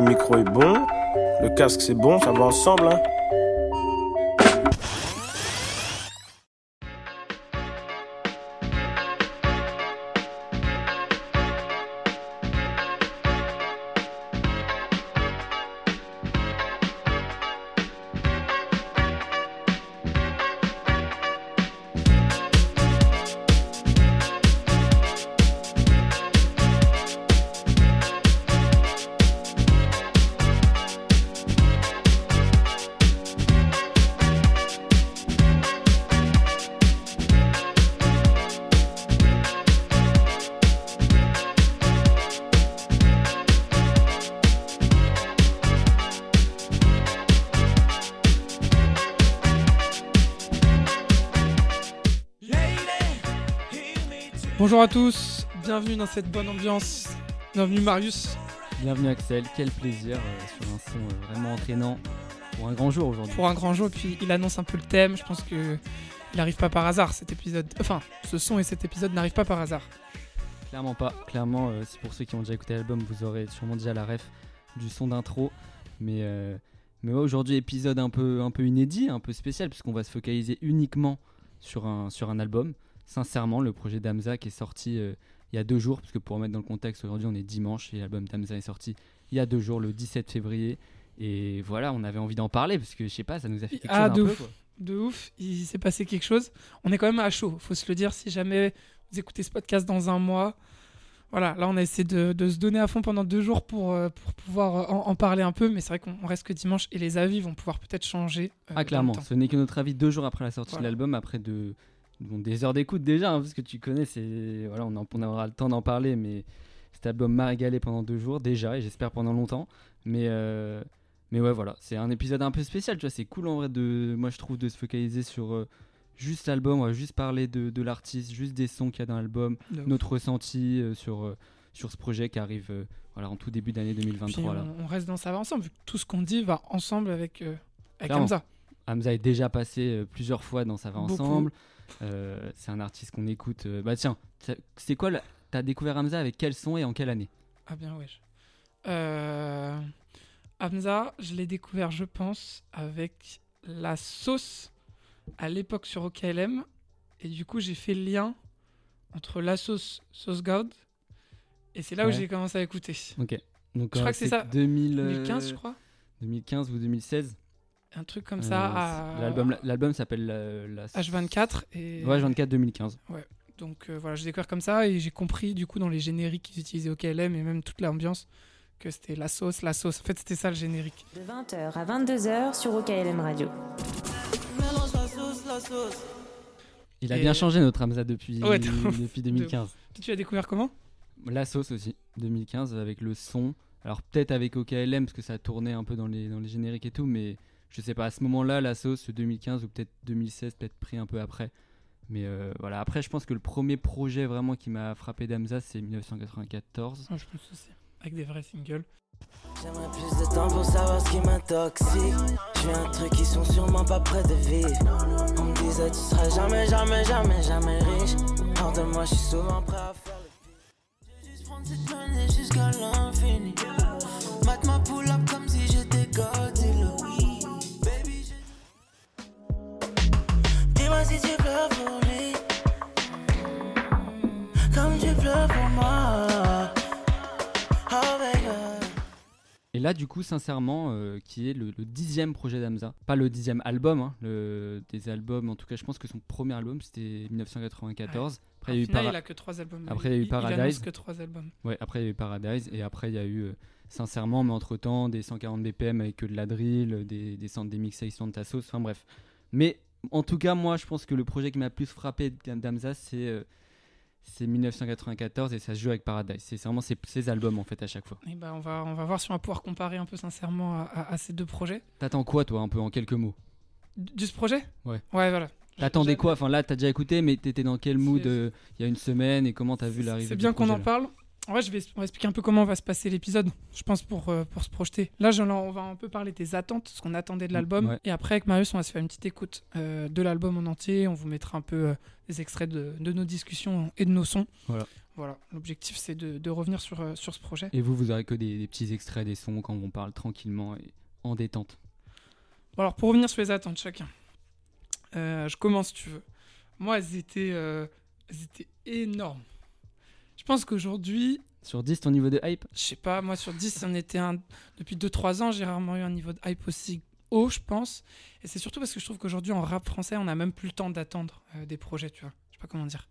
Le micro est bon, le casque c'est bon, ça va ensemble. Hein. Bonjour à tous, bienvenue dans cette bonne ambiance. Bienvenue Marius. Bienvenue Axel, quel plaisir euh, sur un son euh, vraiment entraînant pour un grand jour aujourd'hui. Pour un grand jour, puis il annonce un peu le thème. Je pense que il n'arrive pas par hasard cet épisode. Enfin, ce son et cet épisode n'arrivent pas par hasard. Clairement pas. Clairement, euh, si pour ceux qui ont déjà écouté l'album, vous aurez sûrement déjà la ref du son d'intro. Mais, mais aujourd'hui, épisode un peu, un peu inédit, un peu spécial, puisqu'on va se focaliser uniquement sur un, sur un album sincèrement, le projet d'Amza qui est sorti euh, il y a deux jours, parce que pour remettre dans le contexte, aujourd'hui on est dimanche et l'album d'Amza est sorti il y a deux jours, le 17 février. Et voilà, on avait envie d'en parler parce que je sais pas, ça nous a fait quelque ah, chose de un ouf. peu. Quoi. De ouf, il s'est passé quelque chose. On est quand même à chaud, faut se le dire. Si jamais vous écoutez ce podcast dans un mois, voilà, là on a essayé de, se donner à fond pendant deux jours pour, euh, pour pouvoir en, parler un peu, mais c'est vrai qu'on reste que dimanche et les avis vont pouvoir peut-être changer. Euh, ah clairement, ce n'est que notre avis deux jours après la sortie de l'album, après de des heures d'écoute déjà, hein, parce que tu connais, c'est voilà, on, on, aura le temps d'en parler, mais cet album m'a régalé pendant deux jours déjà, et j'espère pendant longtemps. Mais euh, mais ouais, voilà, c'est un épisode un peu spécial, tu vois, c'est cool en vrai de, moi je trouve de se focaliser sur euh, juste l'album, on va juste parler de, de l'artiste, juste des sons qu'il y a dans l'album, notre ressenti euh, sur sur ce projet qui arrive voilà en tout début d'année 2023 on, reste dans ça va ensemble, vu que tout ce qu'on dit va ensemble avec avec Hamza. Hamza est déjà passé plusieurs fois dans ça va ensemble. Euh, c'est un artiste qu'on écoute. Euh, bah tiens, c'est quoi T'as découvert Hamza avec quel son et en quelle année? Ah bien wesh. Euh, Hamza, je l'ai découvert, je pense, avec la sauce à l'époque sur OKLM. Et du coup, j'ai fait le lien entre la sauce, sauce God, et c'est là où j'ai commencé à écouter. Ok. Donc, je crois que c'est ça. 2015, je crois. 2015 ou 2016 un truc comme ça. Euh, l'album s'appelle la, H24 et. Ouais, H24 2015. Ouais. Donc euh, voilà, j'ai découvert comme ça et j'ai compris du coup dans les génériques qu'ils utilisaient au KLM et même toute l'ambiance que c'était la sauce, la sauce. En fait, c'était ça le générique. De 20h à 22h sur OKLM Radio. Il a bien changé notre Hamza depuis, depuis 2015. Tu as découvert comment? La sauce aussi, 2015 avec le son. Alors peut-être avec OKLM parce que ça tournait un peu dans les, dans les génériques et tout, mais je sais pas, à ce moment-là, la sauce 2015 ou peut-être 2016, peut-être pris un peu après. Mais euh, voilà, après, je pense que le premier projet vraiment qui m'a frappé d'Amza, c'est 1994. je pense aussi, avec des vrais singles. J'aimerais plus de temps pour savoir ce qui m'intoxique. Je un truc qui sont sûrement pas près de vivre. On me disait, tu seras jamais, jamais, jamais, jamais riche. Hors de moi, je suis souvent prêt à faire le pire. Je juste prendre cette monnaie jusqu'à l'infini. Mate ma pull up Et là, du coup, sincèrement, euh, qui est le, dixième projet d'Amza. Pas le dixième album, hein, le, des albums, en tout cas, je pense que son premier album, c'était 1994. Après, il, y a que trois albums. Après, il y a eu Paradise. que trois albums. Ouais, après, il y a eu Paradise. Et après, il y a eu, euh, sincèrement, mais entre-temps, des 140 BPM avec que de la drill, des, des, des mixations de ta sauce. Enfin, bref. Mais en tout cas, moi, je pense que le projet qui m'a plus frappé d'Amza, c'est euh, c'est 1994 et ça se joue avec Paradise. C'est vraiment ces, albums en fait à chaque fois. Et bah, on, va, on va voir si on va pouvoir comparer un peu sincèrement à, ces deux projets. T'attends quoi toi un peu en quelques mots? Du ce projet? Ouais. Ouais voilà. T'attendais quoi? Enfin là t'as déjà écouté mais t'étais dans quel mood euh, il y a une semaine et comment t'as vu l'arrivée C'est bien qu'on en parle En vrai, je vais, on va expliquer un peu comment va se passer l'épisode, je pense, pour, euh, pour se projeter. Là, je- on va un peu parler des attentes, ce qu'on attendait de l'album. Ouais. Et après, avec Marius, on va se faire une petite écoute euh, de l'album en entier. On vous mettra un peu euh, des extraits de, de nos discussions et de nos sons. Voilà. Voilà. L'objectif, c'est de, de revenir sur, sur ce projet. Et vous, vous aurez que des, des petits extraits des sons quand on parle tranquillement et en détente. Bon, alors, pour revenir sur les attentes chacun, je commence si tu veux. Moi, elles étaient, elles étaient énormes. Je pense qu'aujourd'hui, Sur 10, ton niveau de hype je sais pas, moi sur 10, on était un... depuis 2-3 ans, j'ai rarement eu un niveau de hype aussi haut, je pense. Et c'est surtout parce que je trouve qu'aujourd'hui, en rap français, on a même plus le temps d'attendre euh, des projets, tu vois. Je sais pas comment dire.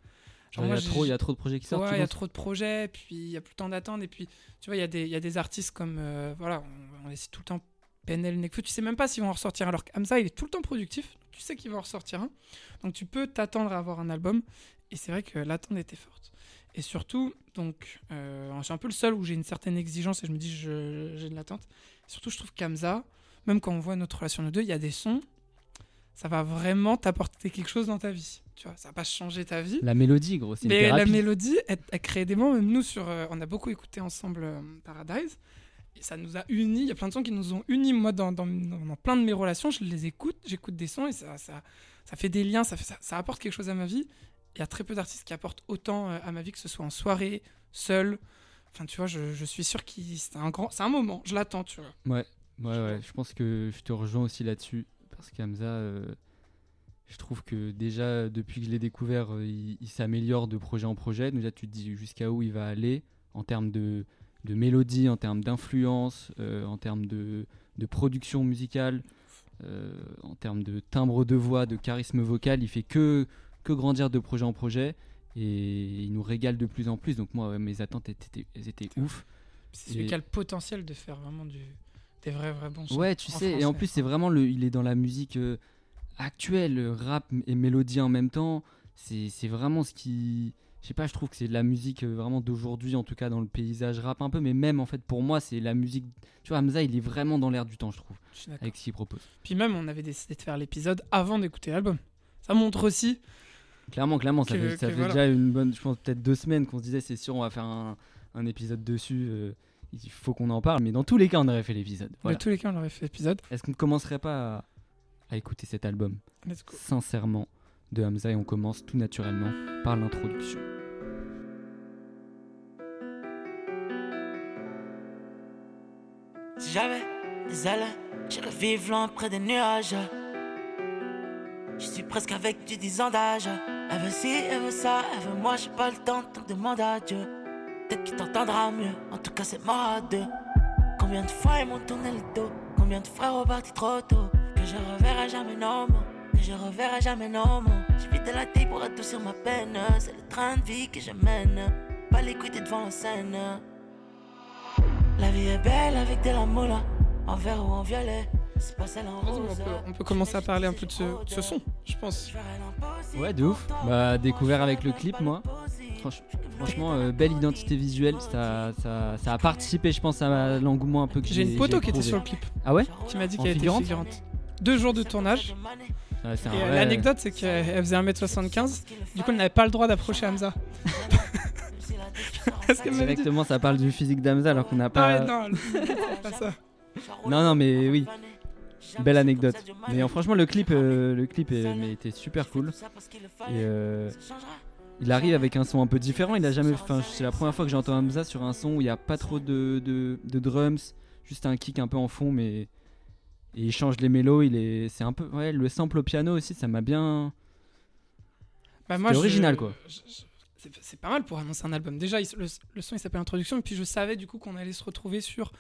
Genre, il, y a trop, il y a trop de projets qui sortent. Ouais, il y a trop de projets, puis il y a plus le temps d'attendre. Et puis, tu vois, il y, a des- il y a des artistes comme, euh, voilà, on, on les cite tout le temps, PNL, Nekfeu. Tu sais même pas s'ils vont en ressortir. Alors qu'Amza, il est tout le temps productif. Tu sais qu'il va en ressortir un. Donc, tu peux t'attendre à avoir un album. Et c'est vrai que l'attente était forte. Et surtout, donc, euh, je suis un peu le seul où j'ai une certaine exigence et je me dis, j'ai de l'attente. Surtout, je trouve qu'Amza, même quand on voit notre relation nous deux, il y a des sons, ça va vraiment t'apporter quelque chose dans ta vie. Tu vois, ça va pas changer ta vie. La mélodie, gros, c'est Mais la mélodie, elle, elle crée des moments. Même nous, sur, euh, on a beaucoup écouté ensemble euh, Paradise. Et ça nous a unis. Il y a plein de sons qui nous ont unis. Moi, dans, dans- dans- dans plein de mes relations, je les écoute, j'écoute des sons et ça, ça, ça fait des liens, ça, fait, ça, ça apporte quelque chose à ma vie. Il y a très peu d'artistes qui apportent autant euh, à ma vie, que ce soit en soirée, seul. Enfin, tu vois, je, je suis sûr que c'est un grand, c'est un moment. Je l'attends, tu vois. Ouais, ouais, ouais. Je pense que je te rejoins aussi là-dessus. Parce qu'Hamza, euh, je trouve que déjà, depuis que je l'ai découvert, euh, il, il s'améliore de projet en projet. Déjà, tu te dis jusqu'à où il va aller en termes de, de mélodie, en termes d'influence, euh, en termes de, de production musicale, en termes de timbre de voix, de charisme vocal. Il fait que, que grandir de projet en projet. Et il nous régale de plus en plus. Donc, moi, ouais, mes attentes étaient, elles étaient ouf. C'est celui qui a le potentiel de faire vraiment du, des vrais, vrais bons sons. Ouais, tu sais, et en plus, c'est vraiment le. Il est dans la musique euh, actuelle, euh, rap et mélodie en même temps. C'est c'est vraiment ce qui. Je sais pas, je trouve que c'est de la musique euh, vraiment d'aujourd'hui, en tout cas dans le paysage rap un peu, mais même en fait, pour moi, c'est la musique. Tu vois, Hamza, il est vraiment dans l'air du temps, je trouve, Je avec ce qu'il propose. Puis même, on avait décidé de faire l'épisode avant d'écouter l'album. Ça montre aussi. Clairement, clairement, ça Que- fait, ça que fait voilà. déjà une bonne, je pense, peut-être deux semaines qu'on se disait, c'est sûr, on va faire un, un épisode dessus. euh, il faut qu'on en parle, mais dans tous les cas, on aurait fait l'épisode. Voilà. De tous les cas, on aurait fait l'épisode. Est-ce qu'on ne commencerait pas à, à écouter cet album? Let's go. sincèrement de Hamza et on commence tout naturellement par l'introduction. Si j'avais des ailes, j'irais vivre loin près des nuages. Je suis presque avec du 10 ans d'âge. Elle veut ci, elle veut ça, elle veut moi, j'ai pas le temps, donc demande à Dieu. Peut-être qu'il t'entendra mieux, en tout cas c'est mort à deux. Combien de fois ils m'ont tourné le dos, combien de frères ont parti trop tôt. Que je reverrai jamais mots, que je reverrai jamais mots. J'ai vidé la tête pour adoucir ma peine, c'est le train de vie que je mène. Pas l'écouter devant la scène. La vie est belle avec de la moula, en vert ou en violet. On peut, on peut commencer à parler un peu de ce, de ce son, je pense. Ouais, de ouf. Bah, découvert avec le clip, moi. Franch- franchement, euh, belle identité visuelle. Ça, ça, ça a participé, je pense, à l'engouement un peu que J'ai une j'ai poteau qui était sur le clip, Ah ouais qui m'a dit qu'elle était figurante figurante. Deux jours de tournage. Euh, vrai- l'anecdote, c'est qu'elle faisait 1m75. Du coup, elle n'avait pas le droit d'approcher Hamza. Dit. Directement, ça parle du physique d'Hamza alors qu'on n'a Ah pas. non, pas ça. Non, non, mais oui. Belle anecdote. Mais euh, franchement, le clip, euh, le clip est- mais était super cool. Et euh, il arrive avec un son un peu différent. Il a jamais. C'est la première fois que j'entends Hamza sur un son où il n'y a pas trop de, de, de drums, juste un kick un peu en fond, mais et il change les mélos. Il est, c'est un peu, ouais, le sample au piano aussi, ça m'a bien. Bah, moi, C'était je- original, quoi. c'est- pas mal pour annoncer un album. Déjà, il- le, le son il s'appelle Introduction, et puis je savais du coup qu'on allait se retrouver sur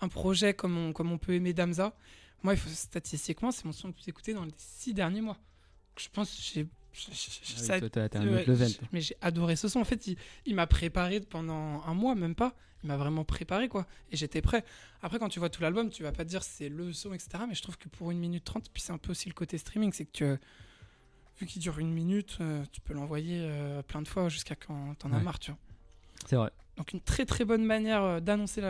un projet comme on, comme on peut aimer Damza. Moi, il faut, statistiquement, c'est mon son le plus écouté dans les six derniers mois. Donc, je pense que j'ai. Ah oui, ça- toi, un autre level. mais j'ai adoré ce son. En fait, il, il m'a préparé pendant un mois, même pas. Il m'a vraiment préparé, quoi. Et j'étais prêt. Après, quand tu vois tout l'album, tu vas pas te dire c'est le son, etc. Mais je trouve que pour une minute trente, puis c'est un peu aussi le côté streaming, c'est que tu- vu qu'il dure une minute, euh, tu peux l'envoyer euh, plein de fois jusqu'à quand t'en as marre, tu vois. C'est vrai. Donc une très très bonne manière euh, d'annoncer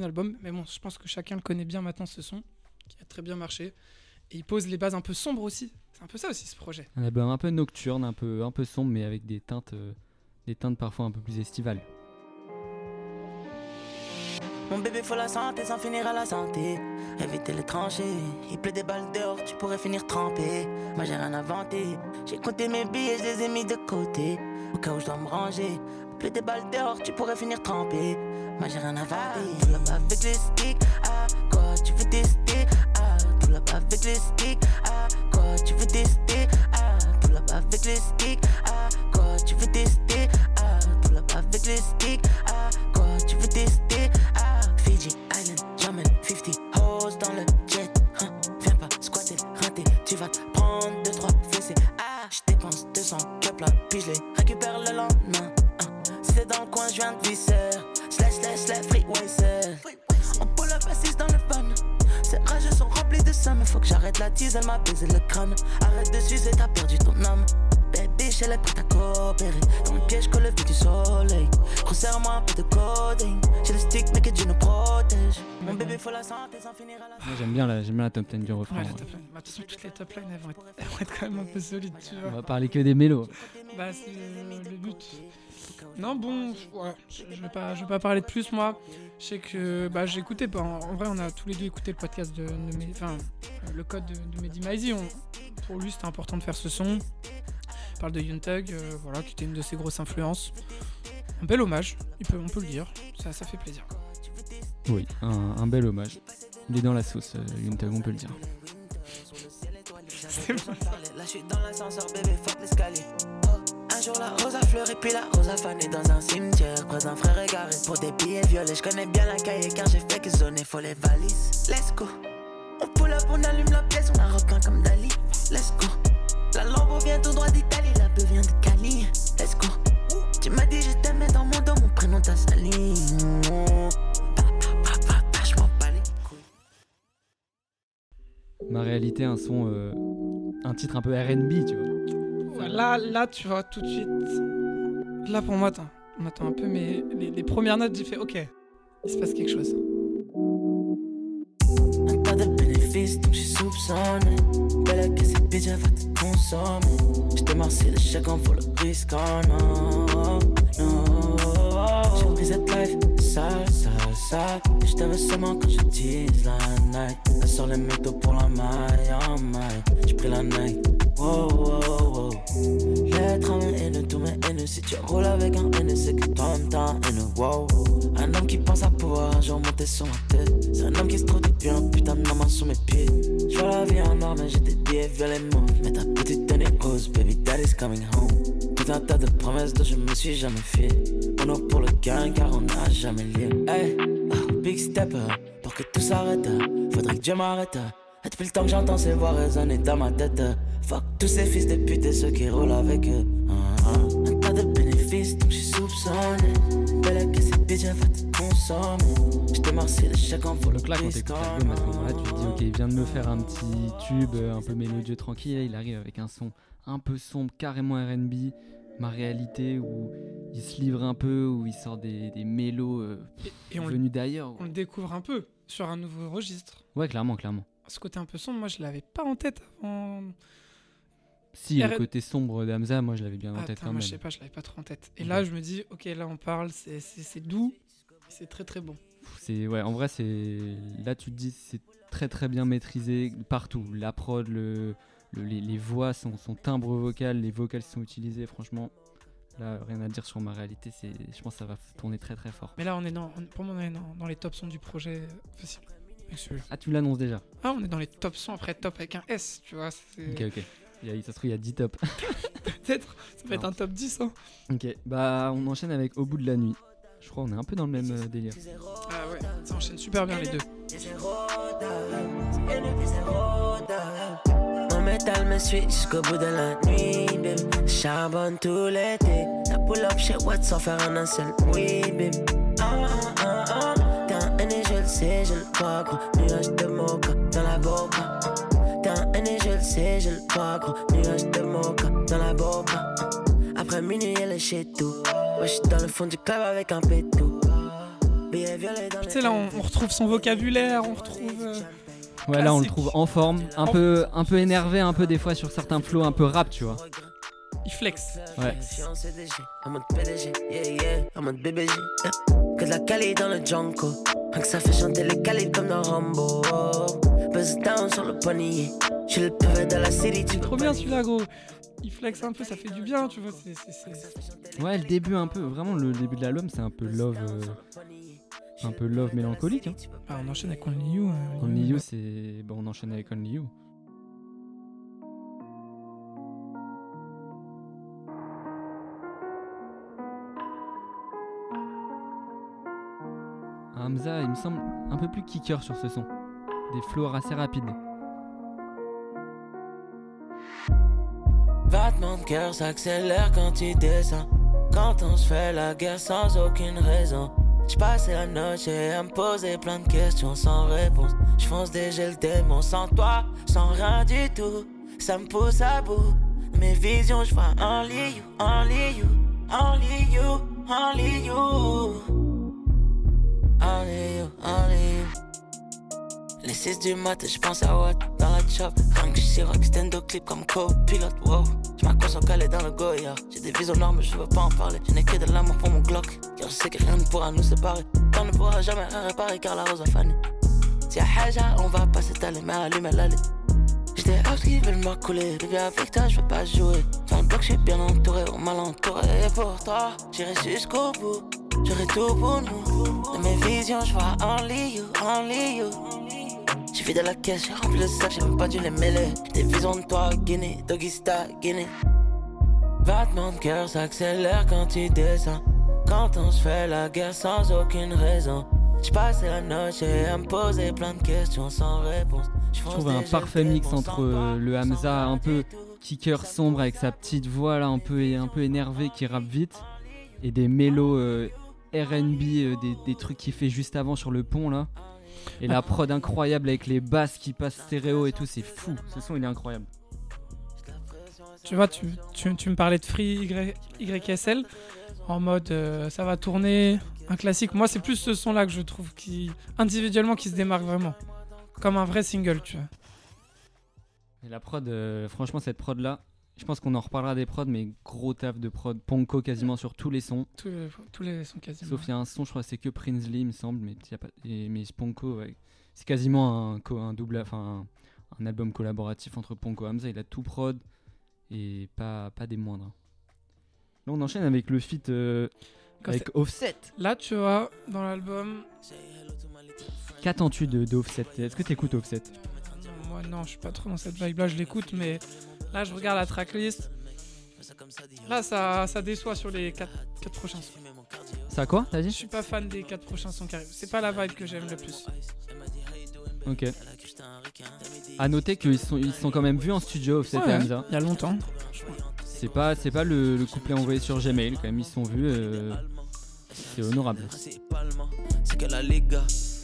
l'album. Mais bon, je pense que chacun le connaît bien maintenant ce son, qui a très bien marché. Et il pose les bases un peu sombres aussi. C'est un peu ça aussi ce projet. Un album un peu nocturne, un peu, un peu sombre, mais avec des teintes, euh, des teintes parfois un peu plus estivales. Mon bébé faut la santé sans finir à la santé. Éviter les tranchées, il pleut des balles dehors, tu pourrais finir trempé. Moi j'ai rien inventé, j'ai compté mes billets, je les ai mis de côté. Au cas où je dois me ranger, il pleut des balles dehors, tu pourrais finir trempé. Moi j'ai rien inventé, avec les sticks. Ah, veux tester? Ah, tout là-bas avec les sticks. Ah, quoi tu veux tester? Ah, tout là-bas avec sticks. Ah, quoi tu veux tester? Ah, tout là-bas avec sticks. Ah, quoi tu veux? Ah, tease, elle m'a baisé le crâne. Arrête de sucer, t'as perdu ton âme. Baby, elle est prête à coopérer. Dans le piège, colle le du soleil. Resserre-moi un peu de coding. J'ai le stick, mais que Dieu nous protège. Mon bébé, faut la santé sans finir à la Moi, j'aime bien, la- j'aime bien la top 10 du refrain. Ouais, la top line. Bah, de toute façon, toutes les top lines, elles vont, être, elles vont être quand même un peu solides, tu On vois. va parler que des mélos. Bah, c'est le but. Non, bon, ouais, je, je vais pas, je vais pas parler de plus, moi. Je sais que, bah, j'ai écouté, bah, en, en vrai, on a tous les deux écouté le podcast de, de enfin, euh, le code de, de Mehdi Pour lui, c'était important de faire ce son. Il parle de Young Thug, euh, voilà, qui était une de ses grosses influences. Un bel hommage, il peut, on peut le dire. Ça, ça fait plaisir. Oui, un, un bel hommage. Il est dans la sauce, euh, on peut le dire. C'est. Jour, la rose a fleuri, puis la rose a fané dans un cimetière. Croise un frère égaré pour des billets violets. Je connais bien la cahier car j'ai fait que zoner, faut les valises. Let's go. On pull up, on allume la pièce, on a repeint comme Dali. Let's go. La Lambo vient tout droit d'Italie, la beuh vient de Cali. Let's go. Tu m'as dit je t'aimais dans mon dos, mon prénom t'a sali. Ma réalité, un son, euh, un titre un peu RB, tu vois. Ouais, Là, là, tu vois, tout de suite. Là, pour moi, attends, on attend un peu, mais les, les premières notes, j'ai fait OK, il se passe quelque chose. Un tas de bénéfices, donc j'ai soupçonné. Belle que cette bitch, elle va te consommer. J't'ai marcé le chèque, en vaut le risque, oh non, non. J'ai pris cette life, sale, sale, sale. Et j't'avais seulement quand je tease la night. Elle sort les métaux pour la maille, en maille. J'ai pris la night, wow, wow, wow. L'être à mes haineux, tous mes haineux. Si tu roules avec un haineux, c'est que toi-même t'as un haineux, wow. Un homme qui pense à pouvoir un jour monter sur ma tête. C'est un homme qui se trouve depuis un putain de maman sous mes pieds. Je vois la vie en or, mais j'ai des billets mauves. Mais ta petite tenue rose, baby daddy's coming home. Tout un tas de promesses dont je me suis jamais fié. On est pour le gain car on n'a jamais lié. Hey, ah, big step, pour que tout s'arrête. Faudrait que Dieu m'arrête. Et depuis le temps que j'entends ces voix résonner dans ma tête. Fuck tous ces fils de pute et ceux qui roulent avec eux. Ah, ah. Un tas de bénéfices, donc j'ai soupçonné. Belle que cette bitch, elle va te consommer. J't'ai marcé le chèque en pour le Donc là, quand t'écoutes l'album, à ce moment-là, tu te dis, ok, il vient de me faire un petit tube, euh, un peu mélodieux, tranquille, il arrive avec un son un peu sombre, carrément RB, ma réalité, où il se livre un peu, où il sort des, des mélos euh, Et, et venus d'ailleurs. on le découvre un peu sur un nouveau registre. Ouais, clairement, clairement. Ce côté un peu sombre, moi, je l'avais pas en tête avant. Si, RB le côté sombre d'Amza, moi je l'avais bien en tête quand moi, même. je sais pas, je l'avais pas trop en tête. Et là, je me dis, OK, là, on parle, c'est- doux, c'est très très bon. C'est ouais, en vrai c'est là tu te dis c'est très très bien maîtrisé partout. La prod, le, le- les, les voix, son, son timbre vocal, les vocals qui sont utilisés, franchement, là rien à dire sur ma réalité. Je pense que ça va tourner très très fort. Mais là, on est dans, pour moi, on est dans, dans les top sons du projet euh, facile. Avec Ah tu l'annonces déjà. Ah, on est dans les top sons après top avec un S, tu vois. c'est- Ok ok. Il y a- ça se trouve il y a 10 tops. Peut-être, ça peut être un top 10. Hein. ok. Bah on enchaîne avec Au bout de la nuit. Je crois on est un peu dans le même euh, délire. Ah ouais, ça enchaîne super bien les deux. Mon métal me suit jusqu'au bout de la nuit, bim. Charbonne tout l'été. La pull up chez Watt sans faire un seul oui, bim. Ah, ah, ah, ah. Sais, je le vois, gros. Nuage de mocha dans la boca. T'es un aîné, je le sais, je le vois, gros. Nuage de mocha dans la boca. Après minuit, elle est chez tout. Moi, je suis dans le fond du club avec un pétou. Tu sais, là, on, on retrouve son vocabulaire, on retrouve. euh, Ouais là on le trouve en forme, un En- peu un peu énervé, un peu des fois sur certains flows, un peu rap tu vois. il flex. Ouais. Je suis en CDG, en mode PDG, yeah, yeah, en mode BBG. yeah. Que de la dans le Junko. Rien que ça fait chanter les calibres comme dans Rambo. Buzz down sur le panier. J'suis le pavé de la city. C'est trop bien celui-là, gros. Il flex un peu, ça fait du bien, tu vois. Ouais, le début un peu, vraiment le début de l'album, c'est un peu love, euh, un peu love mélancolique. Hein. Ah, on enchaîne avec Only You. euh, Only You, c'est, bon, on enchaîne avec Only You. Hamza, il me semble un peu plus kicker sur ce son. Des flows assez rapides. Battement de cœur s'accélère quand tu descends. Quand on se fait la guerre sans aucune raison. J'passais la noche à me poser plein de questions sans réponse. J'fonce déjà le démon sans toi, sans rien du tout. Ça me pousse à bout. Mes visions, j'vois only you, only you, only you, only you. Only you. Les 6 du mat, je pense à what dans la chop. Je rock stand clip comme copilote. Wow, je m'accroche au calé dans le Goya. J'ai des visions noires, mais je veux pas en parler. Je n'ai que de l'amour pour mon Glock. Car je sais que rien ne pourra nous séparer. Temps ne pourra jamais rien réparer car la rose a fané. Si y'a Haja, on va pas s'étaler, mais allumer l'allée. J'étais out qui veulent m'accouler. Bébé, avec toi, je veux pas jouer. Dans le bloc, je suis bien entouré, on m'a entouré. Et pour toi, j'irai jusqu'au bout. J'aurai tout pour nous. Dans mes visions, je vois only you, only you. J'ai vidé la caisse, j'ai rempli le sac, j'ai même pas dû les mêler. Des visions de toi, Guinée, Dogista, Guinée. Battement de cœur s'accélère quand tu descends. Quand on se fait la guerre sans aucune raison. J'passais la noche à me poser plein de questions sans réponse. Je trouve un parfait mix entre euh, le Hamza un peu kicker sombre avec sa petite voix là un peu, un peu énervée qui rappe vite et des mélos euh, R&B, euh, des, des trucs qu'il fait juste avant sur le pont là. Et la prod incroyable avec les basses qui passent stéréo et tout, c'est fou. Ce son il est incroyable. Tu vois, tu, tu, tu me parlais de Free y, YSL en mode euh, ça va tourner, un classique. Moi, c'est plus ce son-là que je trouve qui, individuellement, qui se démarque vraiment. Comme un vrai single, tu vois. Et la prod, euh, franchement, cette prod là, je pense qu'on en reparlera des prods, mais gros taf de prod. Ponko quasiment sur tous les sons. Tous les, tous les sons quasiment. Sauf il y a un son, je crois, c'est que Prinsley, il me semble, mais, y a pas, et, mais Ponko, ouais, c'est quasiment un, double, enfin un, un album collaboratif entre Ponko et Hamza. Il a tout prod et pas, pas des moindres. Là, on enchaîne avec le feat euh, avec Offset. Là, tu vois, dans l'album, Qu'attends-tu de, de Offset? Est-ce que tu écoutes Offset? Moi non, je suis pas trop dans cette vibe-là, je l'écoute, mais là, je regarde la tracklist. Là, ça, ça déçoit sur les 4, prochains sons. Ça quoi T'as Je dit suis pas fan des 4 prochains sons qui arrivent. C'est pas la vibe que j'aime le plus. Ok. À noter qu'ils sont, ils sont quand même vus en studio, Offset et Ouais, Hamza. Il y a longtemps. C'est pas, c'est pas le, le couplet envoyé sur Gmail, quand même, ils sont vus. euh, c'est honorable.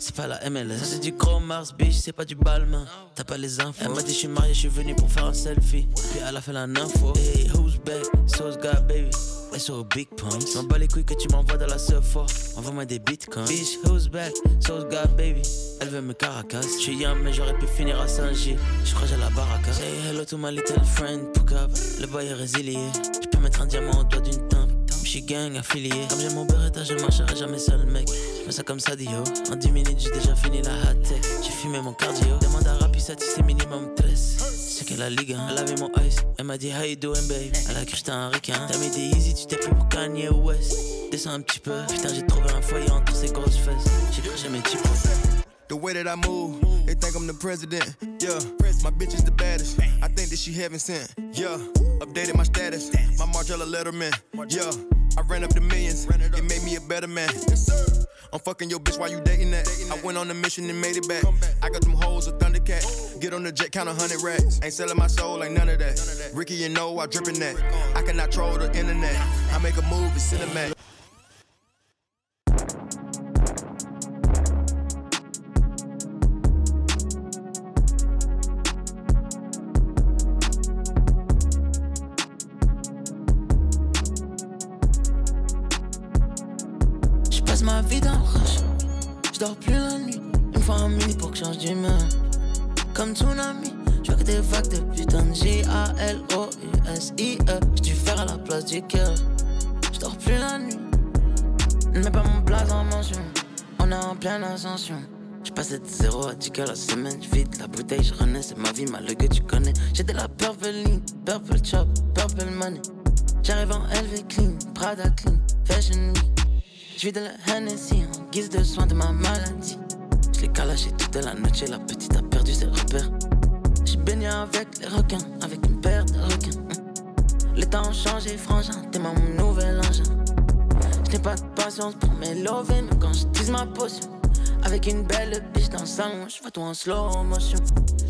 C'est pas la MLS. C'est du gros Mars, bitch, c'est pas du balmain. T'as pas les infos. Elle m'a dit, je suis marié, je suis venu pour faire un selfie. Puis elle a fait la info. Hey, who's back? So's got baby. Sur big pumps. M'en bats les couilles que tu m'envoies dans la Sephora. Envoie-moi des bitcoins. Bitch, who's back? So's got baby. Elle veut me caracas. Je suis young, mais j'aurais pu finir à Saint-Gilles. Je crois que j'ai la baraka. Say hello to my little friend, Poukab. Le boy est résilié. Je peux mettre un diamant au doigt d'une tempe. Suis gang affilié. Comme j'ai mon beretta, je marcherai jamais seul, mec. Je ça comme ça, Dio. En 10 minutes, j'ai déjà fini la hot tech. J'ai fumé mon cardio. Demande à Rapissa si c'est minimum 13. C'est que la ligue, hein. elle avait mon ice. Elle m'a dit, how you doing, babe? Elle a cru que j'étais un requin. T'as mis des easy, tu t'es pris pour Kanye West. Descends un petit peu. Putain, j'ai trouvé un foyer entre ces grosses fesses. J'ai cru petit peu. The way that I move, they think I'm the president. Yeah, my bitch is the baddest. I think that she heaven sent. Yeah, updated my status. My Margiela Letterman. Yeah, I ran up the millions. It made me a better man. I'm fucking your bitch while you dating that. I went on a mission and made it back. I got them hoes a Thundercat. Get on the jet, count a hundred racks. Ain't selling my soul, ain't none of that. Ricky, you know I drippin' that. I cannot troll the internet. I make a move, it's cinematic. Je dors plus la nuit. Mets pas mon blaze en mention. On est en pleine ascension. J'ai passé de 0 à 10 la semaine, vite la bouteille, je renais, c'est ma vie, mal que tu connais. J'ai de la purple ligne, purple chop, purple money. J'arrive en LV clean, Prada clean, fashion week. J'vis de la Hennessy en guise de soin de ma maladie. J'l'ai calaché toute la noche, la petite a perdu ses repères. J'suis baigné avec les requins, avec une paire de requins. Les temps ont changé, frangin, t'es mon nouvel engin. J'n'ai pas de patience pour mes lovés, mais quand j'utilise ma potion. Avec une belle biche dans le salon, je vois tout en slow motion.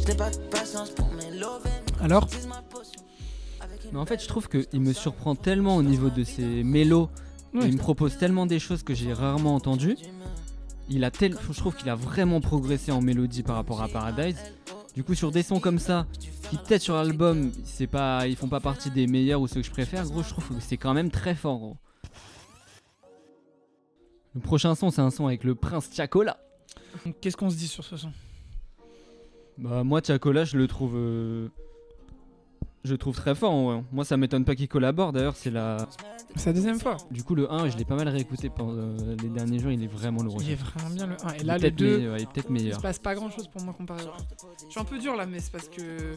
J'n'ai pas de patience pour mes lovés. Alors Mais en fait, je trouve qu'il me surprend tellement au niveau de ses mélos. Ouais. Il me propose tellement des choses que j'ai rarement entendues. Il a tel... Je trouve qu'il a vraiment progressé en mélodie par rapport à Paradise. Du coup, sur des sons comme ça, qui peut-être sur l'album, c'est pas, ils font pas partie des meilleurs ou ceux que je préfère, gros, je trouve que c'est quand même très fort, gros. Le prochain son, c'est un son avec le Prince. Donc, Qu'est-ce qu'on se dit sur ce son? Bah moi Chacola je le trouve euh, je le trouve très fort en vrai. Moi ça m'étonne pas qu'il collabore d'ailleurs c'est la C'est la deuxième fois. du coup le 1 je l'ai pas mal réécouté pendant euh, les derniers jours il est vraiment lourd. Il est vraiment bien le 1. Et Il là, le peut-être 2, meilleur, il est peut-être il meilleur. se passe pas grand chose pour moi comparé au 1. Je suis un peu dur là, mais c'est parce que.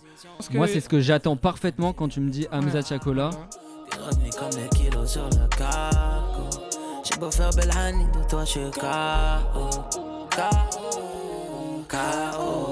Moi c'est ce que j'attends parfaitement quand tu me dis Hamza Ouais. J'ai beau faire belle de toi je suis KO. KO.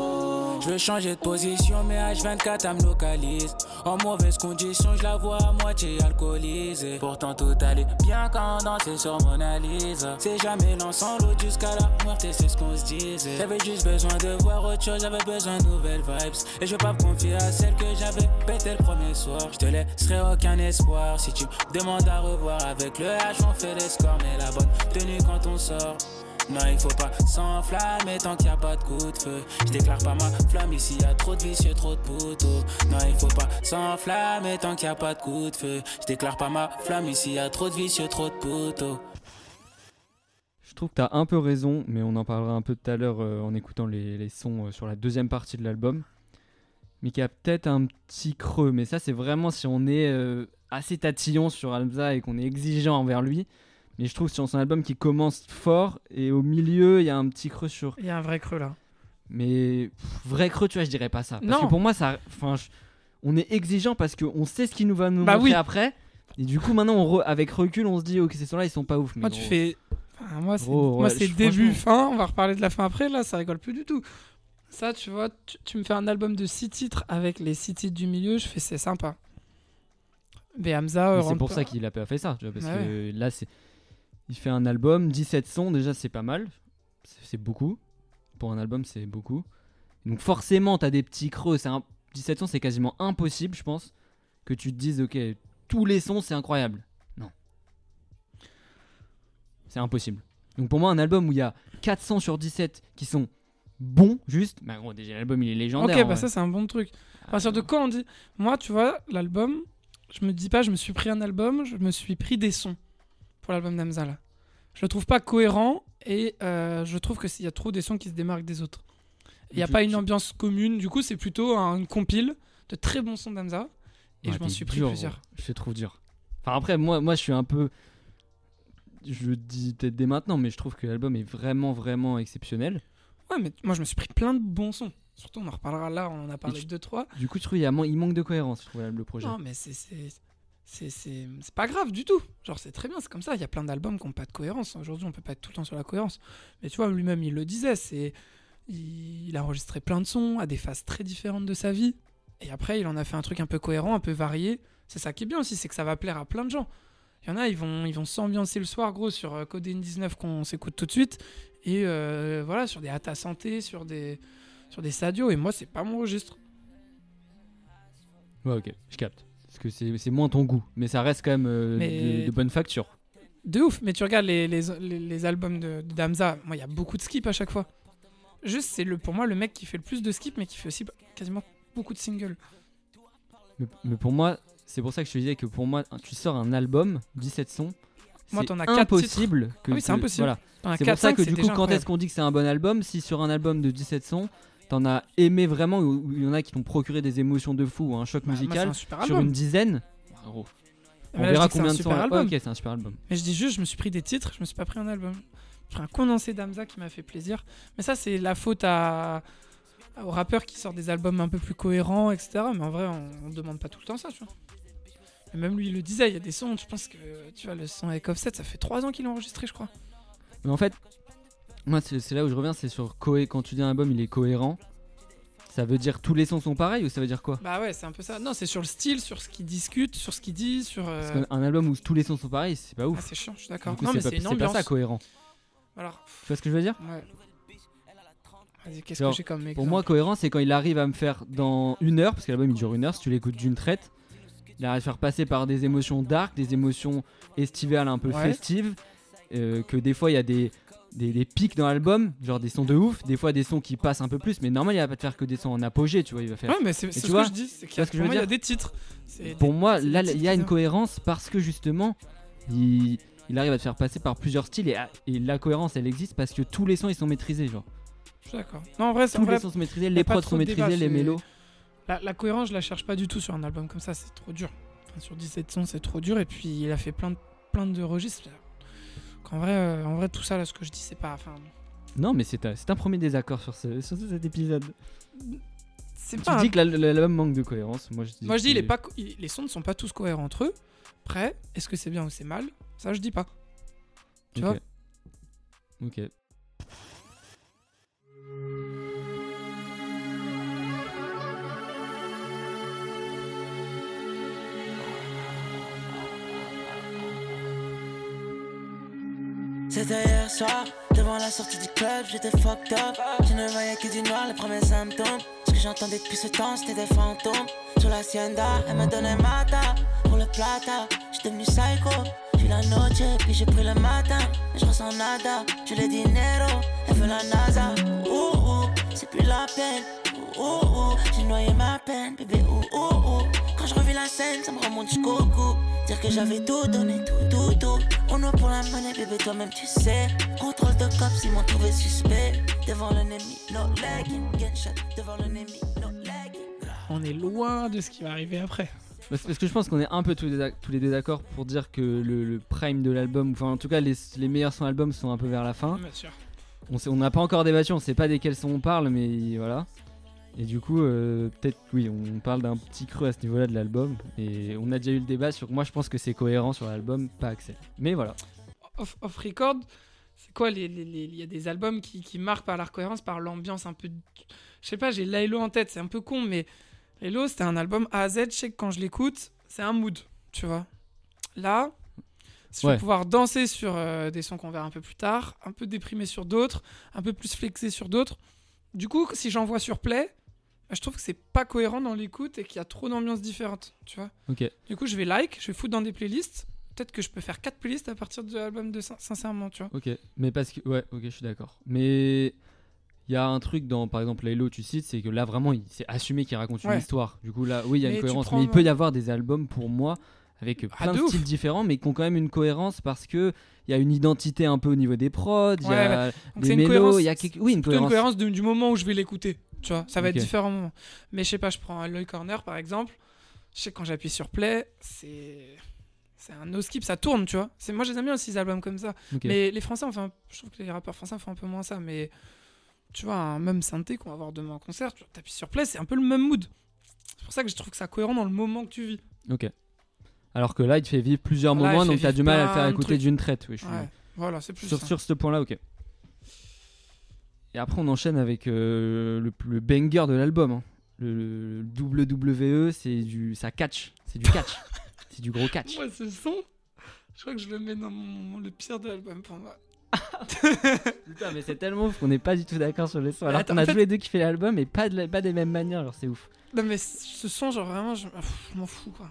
Je veux changer de position, mais H24 elle me localise. En mauvaise condition, je la vois à moitié alcoolisée. Pourtant tout allait bien quand on dansait sur Mona Lisa. C'est jamais l'ensemble jusqu'à la mort, et c'est ce qu'on se disait. J'avais juste besoin de voir autre chose, j'avais besoin de nouvelles vibes. Et je veux pas me confier à celle que j'avais pété le premier soir. Je te laisserai aucun espoir si tu me demandes à revoir. Avec le H, on fait les scores, mais la bonne tenue quand on sort. Non, il faut pas s'enflammer tant qu'il n'y a pas de coup de feu. Je déclare pas ma flamme ici, y a trop de vicieux, trop de poteaux. Non, il faut pas s'enflammer tant qu'il n'y a pas de coup de feu. Je déclare pas ma flamme ici, y a trop de vicieux, trop de poteaux. Je trouve que t'as un peu raison mais on en parlera un peu tout à l'heure euh, en écoutant les, les sons euh, sur la deuxième partie de l'album. Mais qu'il y a peut-être un petit creux mais ça c'est vraiment si on est euh, assez tatillon sur Hamza et qu'on est exigeant envers lui. Mais je trouve sur son album qui commence fort et au milieu il y a un petit creux sur Il y a un vrai creux là. Mais pff, vrai creux, tu vois, je dirais pas ça. Parce Non. que pour moi, ça, enfin, je- on est exigeant parce qu'on sait ce qu'il nous va nous Bah montrer oui. après. Et du coup, maintenant, on re- avec recul, on se dit, ok, ces sons-là, ils sont pas ouf. Mais Moi, tu fais. Enfin, moi, c'est Gros, moi, ouais, c'est je- début, franchement- fin. On va reparler de la fin après. Là, ça rigole plus du tout. Ça, tu vois, tu, tu me fais un album de 6 titres avec les 6 titres du milieu. Je fais, c'est sympa. Mais Hamza. euh, c'est pour pas- ça qu'il a pas fait ça, tu vois, parce Ouais. que là, c'est, il fait un album, 17 sons, déjà, c'est pas mal. C'est beaucoup. Pour un album, c'est beaucoup. Donc forcément, t'as des petits creux. C'est un... 17 sons, c'est quasiment impossible, je pense, que tu te dises, ok, tous les sons, c'est incroyable. Non. C'est impossible. Donc pour moi, un album où il y a 400 sur 17 qui sont bons, juste, bah gros, déjà l'album il est légendaire. Ok, bah ça, c'est un bon truc. À partir de quand on dit. Moi, tu vois, l'album, je me dis pas, je me suis pris un album, je me suis pris des sons pour l'album d'Hamza là. Je le trouve pas cohérent et euh, je trouve qu'il y a trop des sons qui se démarquent des autres. Il n'y a pas une ambiance commune, du coup, c'est plutôt un- une compile de très bons sons d'Hamza. Et Ouais, je m'en suis pris dur, plusieurs. Je te trouve dur. Enfin après, moi, moi je suis un peu... Je le dis peut-être dès maintenant, mais je trouve que l'album est vraiment, vraiment exceptionnel. Ouais, mais moi, je me suis pris plein de bons sons. Surtout, on en reparlera là, on en a parlé tu- de 2-3. Du coup, je trouve y a il manque de cohérence, je trouve, le projet. Non, mais c'est. C'est- pas grave du tout. Genre, c'est très bien, c'est comme ça. Il y a plein d'albums qui n'ont pas de cohérence. Aujourd'hui, on peut pas être tout le temps sur la cohérence. Mais tu vois, lui-même, il le disait. c'est il, a enregistré plein de sons à des phases très différentes de sa vie. Et après, il en a fait un truc un peu cohérent, un peu varié. C'est ça qui est bien aussi, c'est que ça va plaire à plein de gens. Il y en a, ils vont ils vont s'ambiancer le soir, gros, sur euh, Codeine 19 qu'on s'écoute tout de suite. Et euh, voilà, sur des Hata Santé, sur des, sur des Sadio. Et moi, c'est pas mon registre. Ouais, ok, je capte. Parce que c'est moins ton goût, mais ça reste quand même euh, Mais- de, de bonne facture. De ouf, mais tu regardes les, les, les, les albums de, de Damza, moi il y a beaucoup de skip à chaque fois. Juste, c'est le, pour moi le mec qui fait le plus de skip, mais qui fait aussi quasiment beaucoup de singles. Mais, mais pour moi, c'est pour ça que je te disais que pour moi, tu sors un album, 17 sons. Moi, c'est t'en as impossible que Ah oui, c'est impossible. Voilà. C'est 4, pour ça 5, que du coup, quand est-ce qu'on dit que c'est un bon album Si sur un album de 17 sons, t'en as aimé vraiment, ou il y en a qui t'ont procuré des émotions de fou, ou un choc Bah, musical, un sur album. une dizaine, on là, verra combien de Ouais, album. ok, c'est un super album. Mais je dis juste, je me suis pris des titres, je me suis pas pris un album. Je ferai un condensé d'Amza qui m'a fait plaisir. Mais ça, c'est la faute à aux rappeurs qui sortent des albums un peu plus cohérents, etc. Mais en vrai, on, on demande pas tout le temps ça, tu vois. Et même lui, il le disait, il y a des sons, je pense que, tu vois, le son avec Offset, ça fait 3 ans qu'il l'a enregistré, je crois. Mais en fait, moi, c'est là où je reviens, c'est sur cohé. Quand tu dis un album, il est cohérent. Ça veut dire tous les sons sont pareils ou ça veut dire quoi? Bah ouais, c'est un peu ça. Non, c'est sur le style, sur ce qu'il discute, sur ce qu'il dit, sur. euh, Parce qu'un album où tous les sons sont pareils, c'est pas Ah, ouf. c'est chiant, je suis d'accord. Non, mais c'est pas, ça cohérent. Alors, Tu vois ce que je veux dire? ouais. Vas-y, qu'est-ce Genre, que j'ai comme Pour moi, cohérent, c'est quand il arrive à me faire dans une heure, parce que l'album il dure une heure, si tu l'écoutes d'une traite, il arrive à faire passer par des émotions dark, des émotions estivales un peu Ouais. festives, euh, que des fois il y a des, des, des pics dans l'album, genre des sons de ouf, des fois des sons qui passent un peu plus, mais normal il va pas te faire que des sons en apogée, tu vois, il va faire. Ouais, mais c'est ce vois, que je dis. C'est qu'il y il y a des titres. Pour des- moi, là il y a une cohérence parce que justement, il, il arrive à te faire passer par plusieurs styles et, et la cohérence elle existe parce que tous les sons ils sont maîtrisés, genre. Je suis d'accord. Non, en vrai, en Tous vrai, les sons sont maîtrisés, y les prods sont débat, maîtrisés, les mélos. La, la cohérence, je la cherche pas du tout sur un album comme ça, c'est trop dur. Enfin, sur 17 sons, c'est trop dur. Et puis, il a fait plein de, plein de registres. En vrai, euh, en vrai, tout ça, là, ce que je dis, c'est pas. Enfin, Non, mais c'est un, premier désaccord sur, ce, sur cet épisode. c'est Tu pas. dis que l'al- l'album manque de cohérence. Moi, je dis, Moi, je dis, c'est- pas, les sons ne sont pas tous cohérents entre eux. Après, est-ce que c'est bien ou c'est mal? Ça, je dis pas. Tu Ok. vois? Ok. C'était hier soir, devant la sortie du club, j'étais fucked up. Je ne voyais que du noir, les premiers symptômes. Ce que j'entendais depuis ce temps, c'était des fantômes. Sur la hacienda, elle me donnait mata. Pour le plata, j'suis devenu psycho. J'ai la noche, puis j'ai pris le matin. Je ressens nada, je l'ai dinero. Elle veut la NASA. Ouh, ouh, c'est plus la peine. Ouh, ouh, j'ai noyé ma peine, bébé. Ouh, ouh. Quand je revis la scène, ça me remonte jusqu'au cou. Dire que j'avais tout donné, tout, tout, tout. On a pour la monnaie, bébé, toi-même tu sais. Contrôle de cops, ils m'ont trouvé suspect. Devant l'ennemi, no legging. Gunshot, devant l'ennemi, no legging. On est loin de ce qui va arriver après. Parce parce que je pense qu'on est un peu tous les, d'ac- tous les deux d'accord pour dire que le, le prime de l'album, enfin en tout cas les, les meilleurs sons albums sont un peu vers la fin. Bien sûr. On n'a pas encore débattu, on sait pas desquels sons on parle, mais voilà. Et du coup, euh, peut-être oui, on parle d'un petit creux à ce niveau-là de l'album. Et on a déjà eu le débat sur. Moi, je pense que c'est cohérent sur l'album, pas Axel. Mais voilà. Off, off record, c'est quoi les- les- les- Il y a des albums qui, qui marquent par leur cohérence, par l'ambiance un peu. Je sais pas, j'ai Laylo en tête, c'est un peu con, mais Laylo, c'était un album A à Z. Je sais que quand je l'écoute, c'est un mood, tu vois. Là, si je Ouais. vais pouvoir danser sur euh, des sons qu'on verra un peu plus tard, un peu déprimé sur d'autres, un peu plus flexé sur d'autres. Du coup, si j'envoie sur play, je trouve que c'est pas cohérent dans l'écoute et qu'il y a trop d'ambiances différentes, tu vois. Ok. Du coup, je vais like, je vais foutre dans des playlists. Peut-être que je peux faire 4 playlists à partir de l'album de Sin- sincèrement, tu vois. Ok, mais parce que ouais, ok, je suis d'accord. Mais il y a un truc dans, par exemple, Laylo, tu cites, c'est que là vraiment, c'est assumé qu'il raconte une histoire. Du coup là, oui, il y a Mais une cohérence. prends- Mais il peut y avoir des albums pour moi avec Ah, plein de de styles différents, mais qui ont quand même une cohérence parce que il y a une identité un peu au niveau des prods, il y a des mélos, cohérence. il y a quelque... oui une cohérence. une cohérence de- du moment où je vais l'écouter. Tu vois, ça va Ok. être différents moments. Mais je sais pas, je prends Loy Corner par exemple. Je sais quand j'appuie sur play, c'est. C'est un no skip, ça tourne, tu vois. C'est moi j'aime bien aussi les albums comme ça. Mais les Français, enfin, je trouve que les rappeurs français font un peu moins ça. Mais tu vois, un même synthé qu'on va voir demain en concert, tu appuies sur play, c'est un peu le même mood. C'est pour ça que je trouve que ça cohérent dans le moment que tu vis. Ok. Alors que là, il te fait vivre plusieurs Là, moments, fait donc t'as vivre du mal à le faire écouter d'une traite. Oui, je suis Ouais, voilà, c'est plus sur, ça. sur ce point-là, ok. Et après, on enchaîne avec euh, le, le banger de l'album. hein. Le, le WWE, c'est du, ça catch, c'est du catch, c'est du gros catch. Moi, ce son, je crois que je le mets dans mon- le pire de l'album pour moi. Putain, mais c'est tellement ouf qu'on n'est pas du tout d'accord sur les sons. Alors qu'on a fait- tous les deux kiffé l'album, mais pas, de la- pas des mêmes manières, alors c'est ouf. Non, mais ce son, genre vraiment, je, je m'en fous quoi.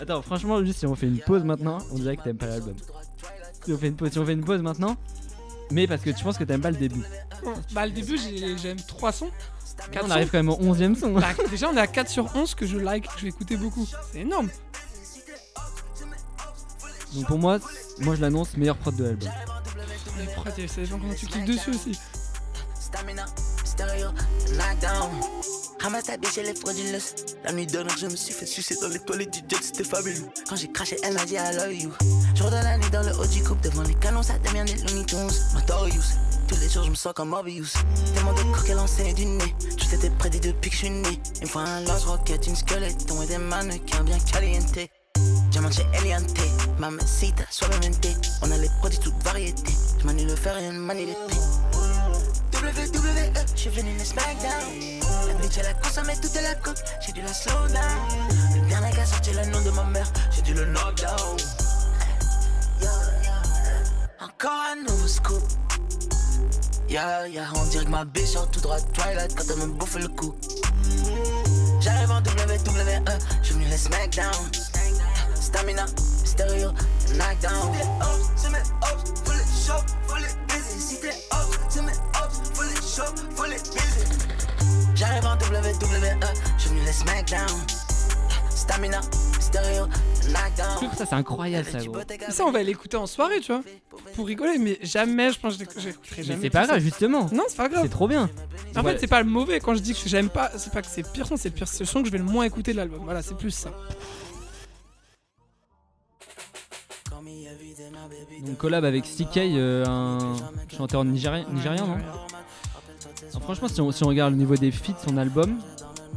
Attends, franchement, juste si on fait une pause maintenant, on dirait que t'aimes pas l'album. Si on fait une pause, si on fait une pause maintenant, mais parce que tu penses que t'aimes pas le début. Bah, le début, j'ai- j'aime 3 sons. Quatre on sons. arrive quand même au 11ème son. Bah, déjà, on est à 4 sur 11 que je like, que je vais écouter beaucoup. C'est énorme. Donc pour moi, moi je l'annonce meilleur prod de l'album. Mais pourquoi t'es- ça dépend comment tu kiffes dessus aussi. Stamina, stereo, knockdown. Ramasse ta biche, elle est frauduleuse. La nuit dernière, je me suis fait sucer dans les toilettes du jet, c'était fabuleux. Quand j'ai craché, elle m'a dit I love you. Jour de la nuit dans le haut du coupe, devant les canons, ça devient des Looney Tunes. Notorious. Tous les jours, je me sens comme Mobius. Tellement de cours qu'elle enseigne du nez. Tout était prédit depuis que je suis né. Une fois un lance rocket, une squelette, et des mannequins bien caliente. Diamant chez Eliante, mamacita, suavemente. On a les produits toutes variétés. Je manie le fer et une manie l'épée. WWE, j'suis venu le SmackDown. La bitch elle a consommé toute la coke, j'ai dû la slow down. Le dernier gars sorti le nom de ma mère, j'ai dû le knockdown. Encore un nouveau scoop. Yeah, yeah, on dirait que ma bitch sort tout droit Twilight quand elle me bouffe le cou. J'arrive en WWE, j'suis venu le SmackDown. Stamina, stereo, knockdown. C'est mes hops, full show, full busy. Si t'es show, full busy. J'arrive en WWE, je venu les SmackDown. Stamina, stereo, knockdown. Ça, c'est incroyable, ça, gros. Ça, on va l'écouter en soirée, tu vois. Pour rigoler, mais jamais, je pense que j'écouterai jamais. Mais c'est pas grave, justement. Non, c'est pas grave. C'est trop bien. En fait, c'est pas le mauvais. Quand je dis que j'aime pas, c'est pas que c'est pire son, c'est le pire son que je vais le moins écouter de l'album. Voilà, c'est plus ça. Donc collab avec CK, euh, un chanteur nigérien, nigérien non? Franchement, si on, si on, regarde le niveau des feats, son album,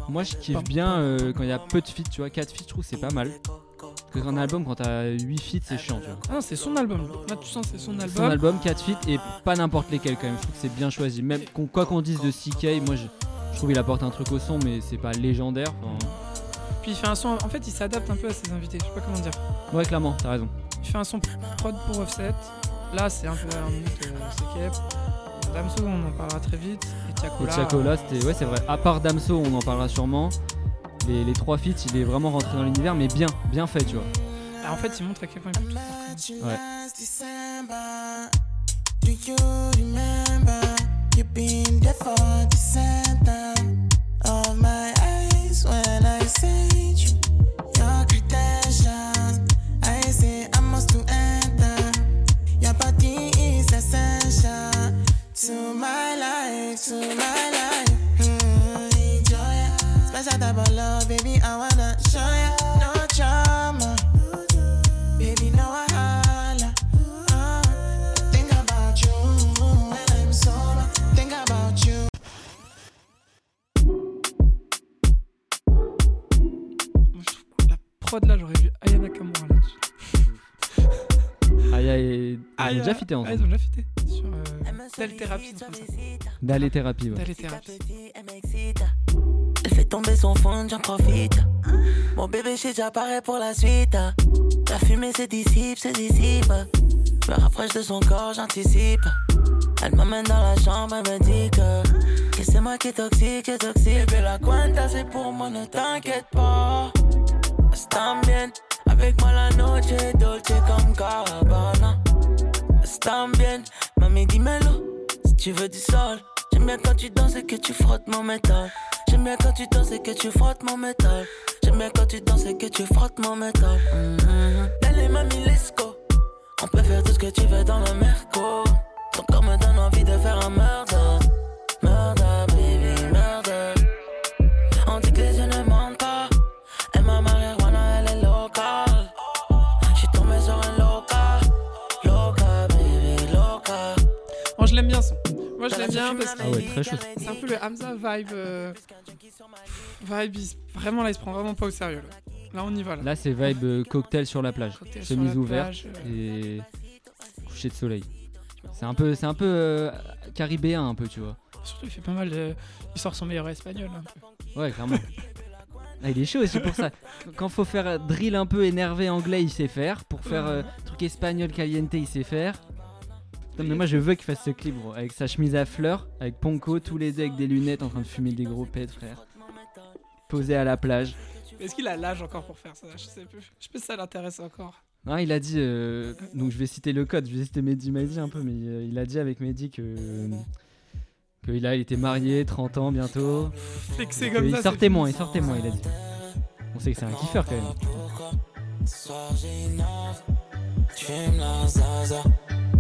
moi je kiffe bien euh, quand il y a peu de feats, tu vois, 4 feats, je trouve c'est pas mal. Parce que un album, quand t'as 8 feats, c'est chiant, tu vois. Ah, c'est son album. Là, tu sens c'est son album. Son album, 4 feats, et pas n'importe lesquels quand même. Je trouve que c'est bien choisi. Même quoi qu'on dise de CK, moi je, je, trouve il apporte un truc au son, mais c'est pas légendaire. Puis il fait un son, en fait, il s'adapte un peu à ses invités, je sais pas comment dire. Ouais, clairement, t'as raison. Il fait un son prod pour Offset. Là, c'est un peu un minute euh, Damso, on en parlera très vite. Et Tiakola. Et Tiakola, c'était. Ouais, c'est vrai. À part Damso, on en parlera sûrement. Les, les trois feats, il est vraiment rentré dans l'univers, mais bien, bien fait, tu vois. Ah, en fait, il montre à quel point il peut tout faire. Ouais. Do you remember you been there for the center of my eyes when I sent to my life. Mm, enjoy it. Special type of love, baby. I wanna show ya no drama. Baby, no wahala. Uh, think about you when I'm sober. Think about you. Moi, je trouve que la prod là, j'aurais vu Aya Nakamura là-dessus. Aya et. Ils ont déjà fité Ah, ensemble. ils ont déjà fité. Sur euh, comme ça. D'aller thérapie, ouais. Dal Therapy. Elle fait tomber son fond, j'en profite. Mon bébé, déjà paré pour la suite. La fumée se dissipe, se dissipe. Je me rapproche de son corps, j'anticipe. Elle m'amène dans la chambre, elle me dit que, que c'est moi qui est toxique, qui est toxique. Bébé, la cuenta, c'est pour moi, ne t'inquiète pas. Están bien, avec moi la noche est dolce comme Gabbana. Están bien, mami, dis-moi-le, si tu veux du sol. J'aime bien quand tu danses et que tu frottes mon métal. J'aime bien quand tu danses et que tu frottes mon métal. J'aime bien quand tu danses et que tu frottes mon métal. Mm-hmm. Allez, mamie, let's go. On peut faire tout ce que tu veux dans le merco. Ton corps me donne envie de faire un murder. Moi, je l'aime bien parce que Ah ouais, très chaud. c'est un peu le Hamza vibe. euh, Vibe, il vraiment là, il se prend vraiment pas au sérieux. Là, là on y va. Là. Là, c'est vibe euh, cocktail sur la plage. Cocktail sur Chemise la ouverte plage, euh. et coucher de soleil. C'est un peu, c'est un peu euh, caribéen, un peu, tu vois. Surtout, il fait pas mal de. Il sort son meilleur espagnol. un peu. Ouais, clairement. Ah, il est chaud aussi pour ça. Quand faut faire euh, drill un peu énervé anglais, il sait faire. Pour faire euh, truc espagnol caliente, il sait faire. Putain, mais moi je veux qu'il fasse ce clip, gros. Avec sa chemise à fleurs, avec Ponko, tous les deux avec des lunettes en train de fumer des gros pets, frère. Posé à la plage. Est-ce qu'il a l'âge encore pour faire ça? Je sais plus. Je sais pas si ça l'intéresse encore. Non, il a dit, euh, donc je vais citer le code, je vais citer Mehdi Maizi un peu, mais euh, il a dit avec Mehdi que. que il, a, il était marié, 30 ans bientôt. Que comme il ça. sortait moins, il sortait moins, il a dit. On sait que c'est un kiffeur quand même.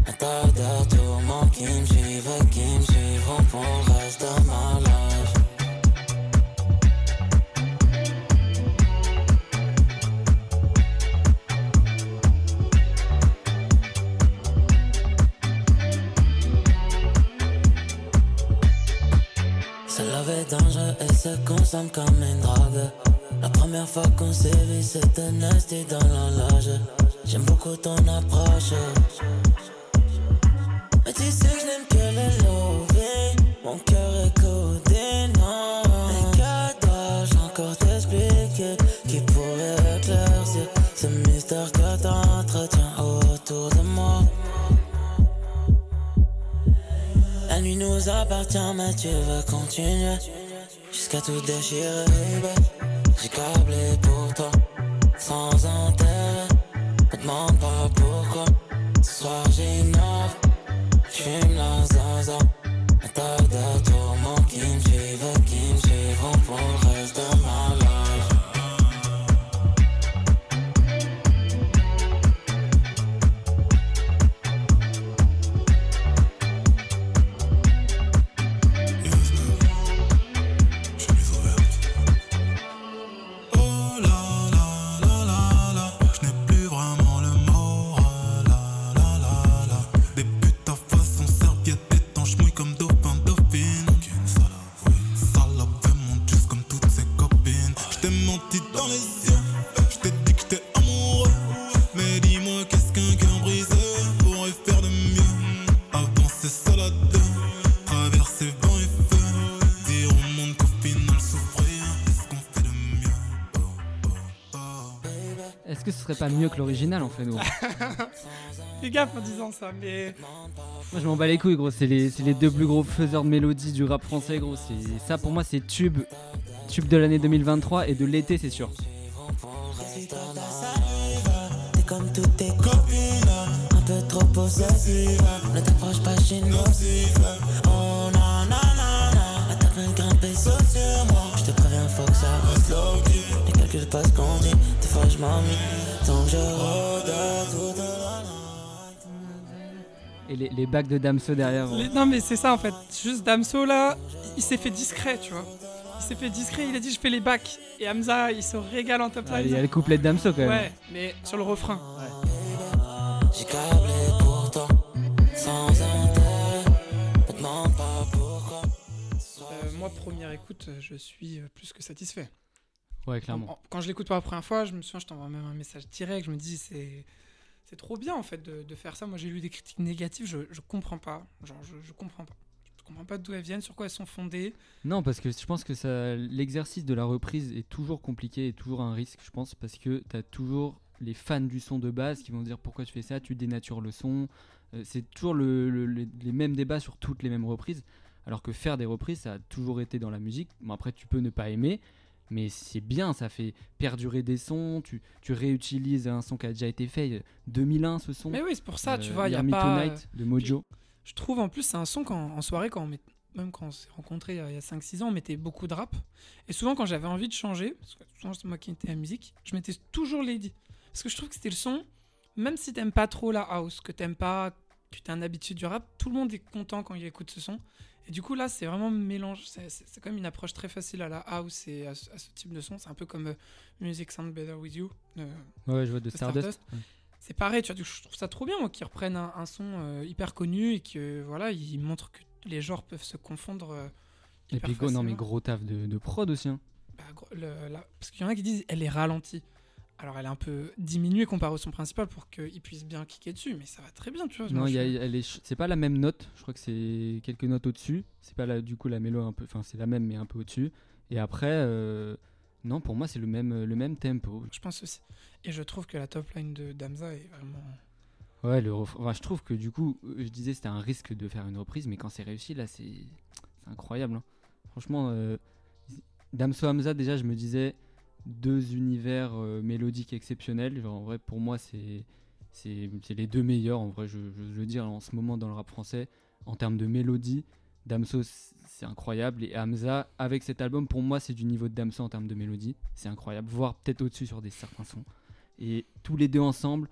Un tas de tourments qui me suivent et qui me suivront pour le reste de ma life. Se laver dangereux et se consomme comme une drogue. La première fois qu'on s'est vu, c'était nasty dans la loge. J'aime beaucoup ton approche. Tu sais que je n'aime que les lovés. Mon cœur est codé, non. Mais que dois-je encore t'expliquer qui pourrait éclaircir ce mystère que t'entretiens autour de moi? La nuit nous appartient, mais tu veux continuer jusqu'à tout déchirer. J'ai câblé pour toi, sans intérêt. Me demande pas pourquoi. Ce soir j'innove, Dream lost, lost, lost. Serait pas mieux que l'original en fait, gros Fais gaffe en disant ça, mais. Moi je m'en bats les couilles, gros. C'est les, c'est les deux plus gros faiseurs de mélodies du rap français, gros. C'est ça pour moi, c'est tube, tube de l'année 2023 et de l'été, c'est sûr. T'es comme toutes tes copines, un peu trop possessive. Ne t'approche pas chez nous. Oh non, non, non, non. Grimpée saute sur moi. Je te préviens, faut que ça reste low Les calculs pas ce qu'on dit. Des fois, je m'ennuie. Donc, je rôde toute la Et les, les bacs de Damso derrière. Les- Non, mais c'est ça en fait. Juste Damso là, il s'est fait discret, tu vois. Il s'est fait discret, il a dit je fais les bacs. Et Hamza, il se régale en top Ah, line. Il y a le couplet de Damso quand même. Ouais, mais sur le refrain. J'ai câblé pour toi. Sans intérêt. Me demande pas pourquoi. Euh, moi, première écoute, je suis plus que satisfait. Ouais, clairement. En- Quand je l'écoute pour la première fois, je me souviens, je t'envoie même un message direct. Je me dis, c'est. C'est trop bien en fait de, de faire ça. Moi j'ai lu des critiques négatives, je, je comprends pas. Genre je, je comprends pas. Je comprends pas d'où elles viennent, sur quoi elles sont fondées. Non, parce que je pense que ça, l'exercice de la reprise est toujours compliqué et toujours un risque, je pense, parce que tu as toujours les fans du son de base qui vont dire pourquoi tu fais ça, tu dénatures le son. Euh, c'est toujours le- le- le- les mêmes débats sur toutes les mêmes reprises. Alors que faire des reprises, ça a toujours été dans la musique. Bon, après, tu peux ne pas aimer, mais c'est bien, ça fait perdurer des sons. Tu, tu réutilises un son qui a déjà été fait. 2001, ce son. Mais oui, c'est pour ça, tu Euh, vois, il y a Hear Me pas. Tonight de Mojo. Je trouve en plus, c'est un son qu'en en soirée, quand on met- même quand on s'est rencontrés euh, il y a 5-6 ans, on mettait beaucoup de rap. Et souvent, quand j'avais envie de changer, parce que souvent c'est moi qui étais à la musique, je mettais toujours Lady. Parce que je trouve que c'était le son, même si t'aimes pas trop la house, que t'aimes pas, que t'es un habitué du rap, tout le monde est content quand il écoute ce son. Et du coup, là, c'est vraiment mélange. C'est quand même une approche très facile à la house et à, ce- à ce type de son. C'est un peu comme euh, Music Sound Better With You. de- Ouais, je vois de de Stardust. Stardust. C'est pareil, tu vois, je trouve ça trop bien, moi, qu'ils reprennent un, un son euh, hyper connu et que voilà, ils montrent que les genres peuvent se confondre. euh, Et puis, go- non, mais gros taf de, de prod aussi. hein. Bah, gros, le- la- parce qu'il y en a qui disent elle est ralentie. Alors elle est un peu diminuée comparée au son principal pour qu'il puisse bien kicker dessus, mais ça va très bien, tu vois. Non, est c'est pas la même note. Je crois que c'est quelques notes au-dessus. C'est pas la, du coup la mélo un peu. Enfin, c'est la même mais un peu au-dessus. Et après, euh, non, pour moi c'est le même le même tempo. Je pense aussi. Et je trouve que la top line de Damza est vraiment. Ouais, le ref- enfin, je trouve que du coup, euh, je disais c'était un risque de faire une reprise, mais quand c'est réussi là, c'est c'est incroyable. hein. Franchement, euh, Damso Hamza déjà, je me disais deux univers euh, mélodiques exceptionnels. Genre en vrai, pour moi, c'est les deux meilleurs. En vrai, je, je, je veux dire en ce moment dans le rap français en termes de mélodie. Damso, c'est incroyable. Et Hamza, avec cet album, pour moi, c'est du niveau de Damso en termes de mélodie. C'est incroyable. Voire peut-être au-dessus sur des certains sons. Et tous les deux ensemble,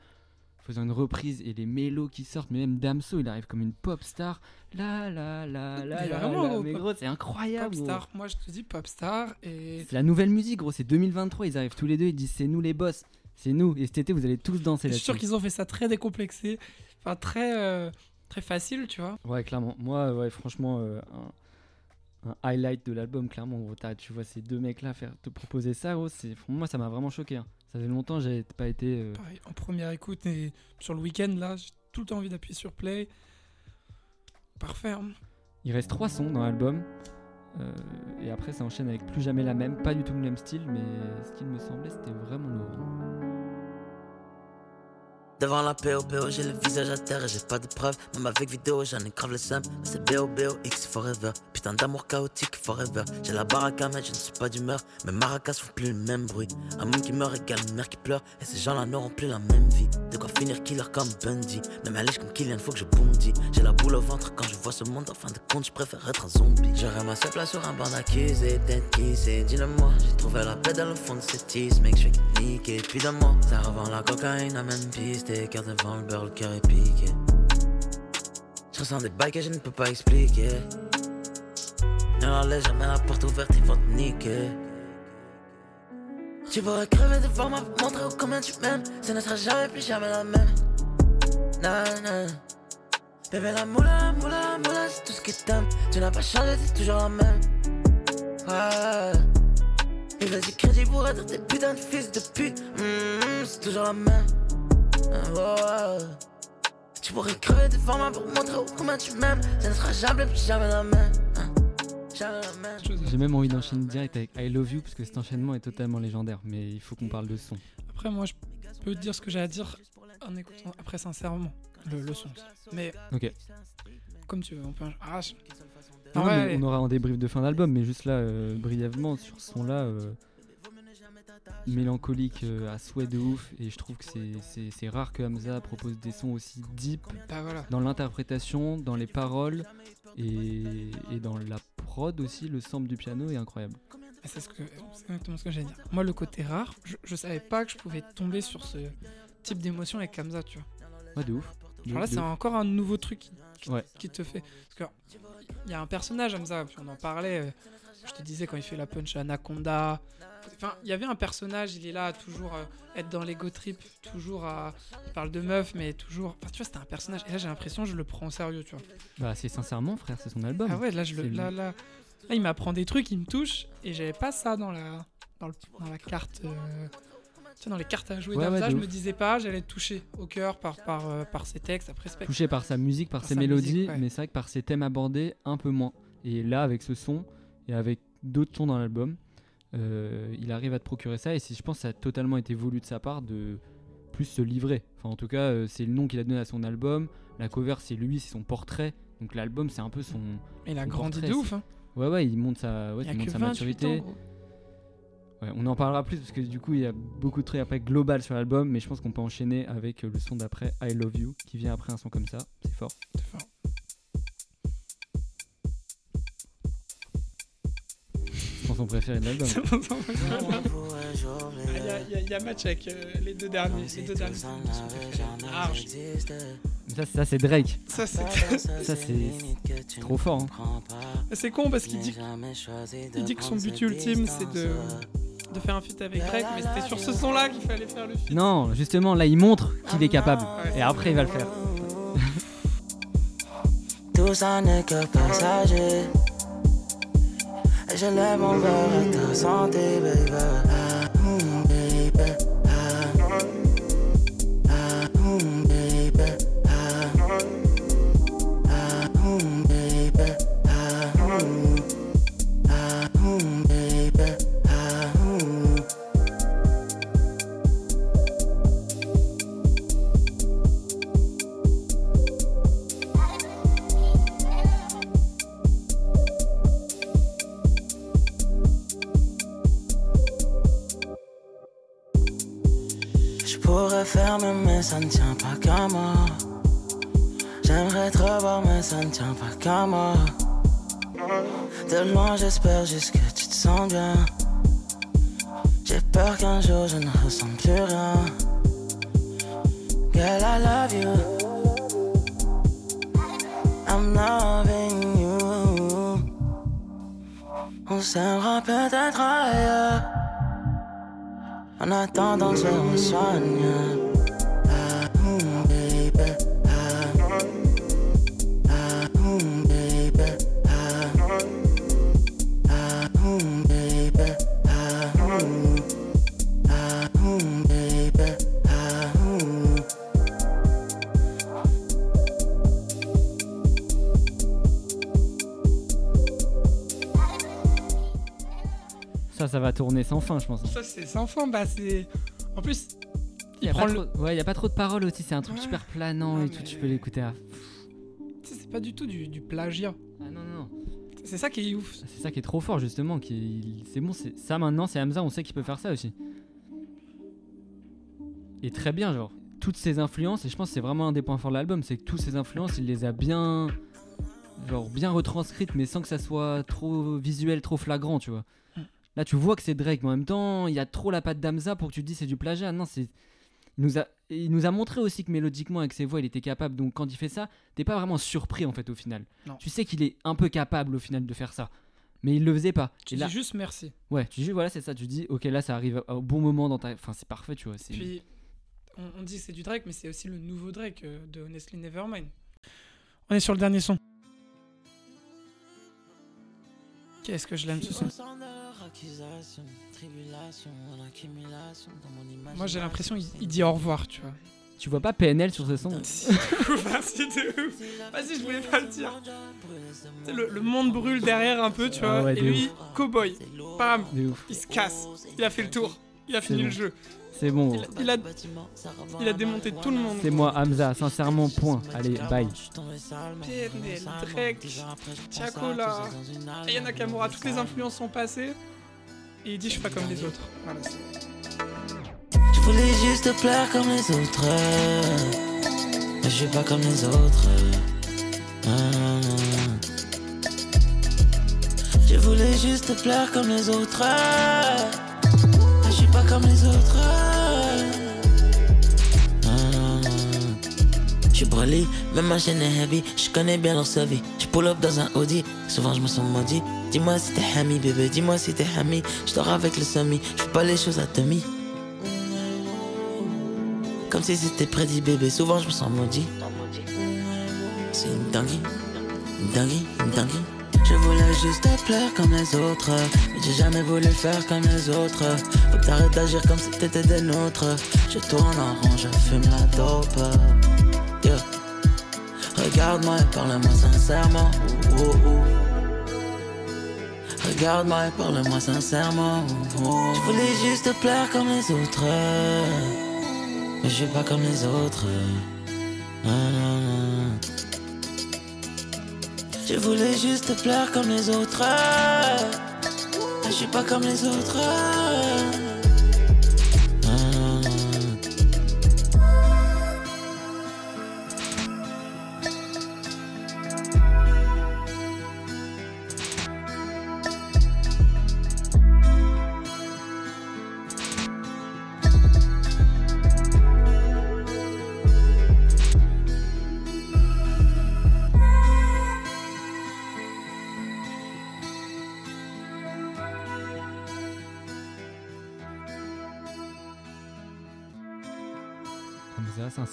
faisant une reprise et les mélos qui sortent, mais même Damso, il arrive comme une pop star. La Mais la, vraiment, la. gros, mais pop- gros, c'est incroyable. gros. Popstar, moi je te dis Popstar et. C'est la nouvelle musique, gros. C'est 2023. Ils arrivent tous les deux. Ils disent c'est nous les boss. C'est nous. Et cet été, vous allez tous danser Je suis sûr qu'ils ont fait ça très décomplexé, enfin très, euh, très facile, tu vois. Ouais, clairement. Moi, ouais, franchement, euh, un, un highlight de l'album, clairement. Gros, tu vois ces deux mecs-là faire te proposer ça, gros, moi, ça m'a vraiment choqué. hein. Ça fait longtemps que j'avais pas été. euh, Pareil, en première écoute et sur le week-end, là, j'ai tout le temps envie d'appuyer sur play. Parfait. hein. Il reste trois sons dans l'album. euh, et après, ça enchaîne avec plus jamais la même. Pas du tout le même style, mais ce qu'il me semblait, c'était vraiment lourd. Devant la POPO, j'ai le visage à terre et j'ai pas de preuves. Même avec vidéo, j'en ai grave le seum. C'est BOBOX forever. Putain d'amour chaotique forever. J'ai la baraque à mettre, je ne suis pas d'humeur. Mes maracas font plus le même bruit. Un monde qui meurt égale une mère qui pleure. Et ces gens-là n'auront plus la même vie. De quoi finir killer comme Bundy. Même à comme Kylian, faut que je bondis. J'ai la boule au ventre quand je vois ce monde. En fin de compte, je préfère être un zombie. J'aurais ma seule place sur un banc d'accusé. Qui c'est, dis-le-moi. J'ai trouvé la paix dans le fond de cette tisse, mec. Je fais niquer. Puis de moi, ça revend la cocaïne à même piste. Car devant le beurre, le cœur est piqué. Je ressens des bails que je ne peux pas expliquer. Ne leur laisse jamais la porte ouverte, ils vont te niquer. Tu pourrais crever devant pour montrer combien tu m'aimes. Ce ne sera jamais plus jamais la même. Non, non. Bébé, la moula, la moula, la moula, c'est tout ce que t'aimes. Tu n'as pas changé, t'es toujours la même. Ouais. Et vas-y, crédit pour être des putains de fils de pute. Mm, c'est toujours la même. Tu pourrais crever devant moi pour montrer combien tu m'aimes. Ce ne sera jamais plus jamais la même. Hein. Jamais la même. J'ai même envie d'enchaîner direct avec I Love You, parce que cet enchaînement est totalement légendaire. Mais il faut qu'on parle de son. Après, moi, je peux te dire ce que j'ai à dire en écoutant après sincèrement le, le son. Mais Ok. comme tu veux, on peut. Ah, je- Non, Ah ouais, on aura un débrief de fin d'album, mais juste là, euh, brièvement, sur ce son-là, euh, mélancolique euh, à souhait de ouf, et je trouve que c'est- rare que Hamza propose des sons aussi deep Bah voilà. dans l'interprétation, dans les paroles, et, et dans la prod aussi, le sample du piano est incroyable. Et C'est ce que- c'est exactement ce que j'allais dire. Moi, le côté rare, je, je savais pas que je pouvais tomber sur ce type d'émotion avec Kamza, tu vois. Ouais, de ouf. De- là, c'est encore un nouveau truc qui, qui- Ouais. qui te fait. Parce que il y a un personnage Hamza, puis on en parlait. euh, Je te disais quand il fait la punch à Anaconda. Enfin, il y avait un personnage, il est là à toujours euh, être dans l'ego trip, toujours à. Il parle de meuf, mais toujours. Enfin, tu vois, c'était un personnage. Et là, j'ai l'impression que je le prends au sérieux, tu vois. Bah, c'est sincèrement, frère, c'est son album. Ah ouais, là, je le, là, là, là, il m'apprend des trucs, il me touche, et j'avais pas ça dans la, dans, le- dans la carte. euh, tu sais, dans les cartes à jouer Ouais, je ouf. me disais pas, j'allais être touché au cœur par, par, euh, par ses textes, après spectre. touché par sa musique, par Par ses mélodies, musique, ouais. mais c'est vrai que par ses thèmes abordés, un peu moins. Et là, avec ce son, et avec d'autres sons dans l'album, euh, il arrive à te procurer ça, et je pense que ça a totalement été voulu de sa part de plus se livrer. Enfin, en tout cas, euh, c'est le nom qu'il a donné à son album, la cover, c'est lui, c'est son portrait, donc l'album, c'est un peu son... Il a grandi portrait, de ouf, hein. Ouais, ouais, il monte sa, ouais, il monte sa 28 maturité. ans, gros. Ouais, on en parlera plus parce que du coup il y a beaucoup de trucs après global sur l'album, mais je pense qu'on peut enchaîner avec le son d'après I Love You qui vient après un son comme ça, c'est fort. C'est fort. C'est mon son préféré de l'album. Ah, Il y, a- y y match avec euh, les deux derniers. Les deux derniers. sont- sont préférés. Large. ça, ça c'est Drake. Ça, c'est Ça c'est trop fort. hein. c'est con parce qu'il dit, il dit que son but ultime c'est de, de faire un feat avec Drake, mais c'était sur ce son-là qu'il fallait faire le feat. Non, justement là il montre qu'il est capable Ouais. et après il va le faire. Tout ça n'est que passager. Je lève mon verre à ta santé, baby. Ça ne tient pas qu'à moi. J'aimerais te revoir mais ça ne tient pas qu'à moi. De loin j'espère juste que tu te sens bien. J'ai peur qu'un jour je ne ressens plus rien. Girl I love you. I'm loving you. On s'aimera peut-être ailleurs. En attendant, je me soigne. Ça, va tourner sans fin, je pense. Ça, c'est sans fin. Bah, c'est. En plus, Il il y a pas le. trop... Ouais, il y a pas trop de paroles aussi. C'est un truc Ouais. super planant et tout. Tu peux l'écouter à. C'est pas du tout du, du plagiat. Ah non, non, non. C'est ça qui est ouf. C'est ça qui est trop fort, justement. Qui... C'est bon, c'est ça maintenant, c'est Hamza, on sait qu'il peut faire ça aussi. Et très bien, genre. Toutes ces influences, et je pense que c'est vraiment un des points forts de l'album, c'est que toutes ces influences, il les a bien. Genre, bien retranscrites, mais sans que ça soit trop visuel, trop flagrant, tu vois. Là, tu vois que c'est Drake, mais en même temps, il y a trop la patte d'Hamza pour que tu te dis c'est du plagiat. Non, c'est. Il nous, a, il nous a montré aussi que mélodiquement, avec ses voix, il était capable. Donc, quand il fait ça, t'es pas vraiment surpris, en fait, au final. Non. Tu sais qu'il est un peu capable, au final, de faire ça. Mais il le faisait pas. Tu Et là, dis juste merci. Ouais, tu dis, voilà, c'est ça. Tu dis, ok, là, ça arrive au bon moment dans ta. Enfin, c'est parfait, tu vois. Puis, on, on dit que c'est du Drake, mais c'est aussi le nouveau Drake euh, de Honestly Nevermind. On est sur le dernier son. Qu'est-ce que je l'aime ce son? Moi j'ai l'impression qu'il il dit au revoir, tu vois. Tu vois pas PNL sur ce son Merci de ouf. Vas-y, je voulais pas le dire. Le, le monde brûle derrière un peu, tu vois. Ah ouais, et lui, cowboy, bam, De ouf. il se casse. Il a fait le tour. Il a fini bon. le jeu. C'est bon. Il, il a, il a démonté tout le monde. C'est moi, Hamza, sincèrement, point. Allez, bye. PNL, Drake, Tiakola, Aya Nakamura, toutes les influences sont passées. Et il dit je suis pas comme les autres. Voilà, Je voulais juste te plaire comme les autres. Mais je suis pas comme les autres. Je voulais juste te plaire comme les autres. Je suis pas comme les autres. Ah. Je suis brûlé, même ma chaîne est heavy. Je connais bien leur vie. Je pull up dans un Audi. Souvent je me sens maudit. Dis-moi si t'es Hami, bébé. Dis-moi si t'es Hami. Je dors avec le semi. Je fais pas les choses à demi. Comme si c'était prédit, bébé. Souvent je me sens maudit. C'est une dinguerie. Une dinguerie, une dinguerie. Voulais juste te plaire comme les autres. Mais j'ai jamais voulu faire comme les autres. Faut que t'arrêtes d'agir comme si t'étais des nôtres. Je tourne en rond, je fume la dope. Yeah. Regarde-moi et parle-moi sincèrement. Regarde-moi et parle-moi sincèrement. Je voulais juste te plaire comme les autres. Mais je suis pas comme les autres. Je voulais juste te plaire comme les autres. Je suis pas comme les autres.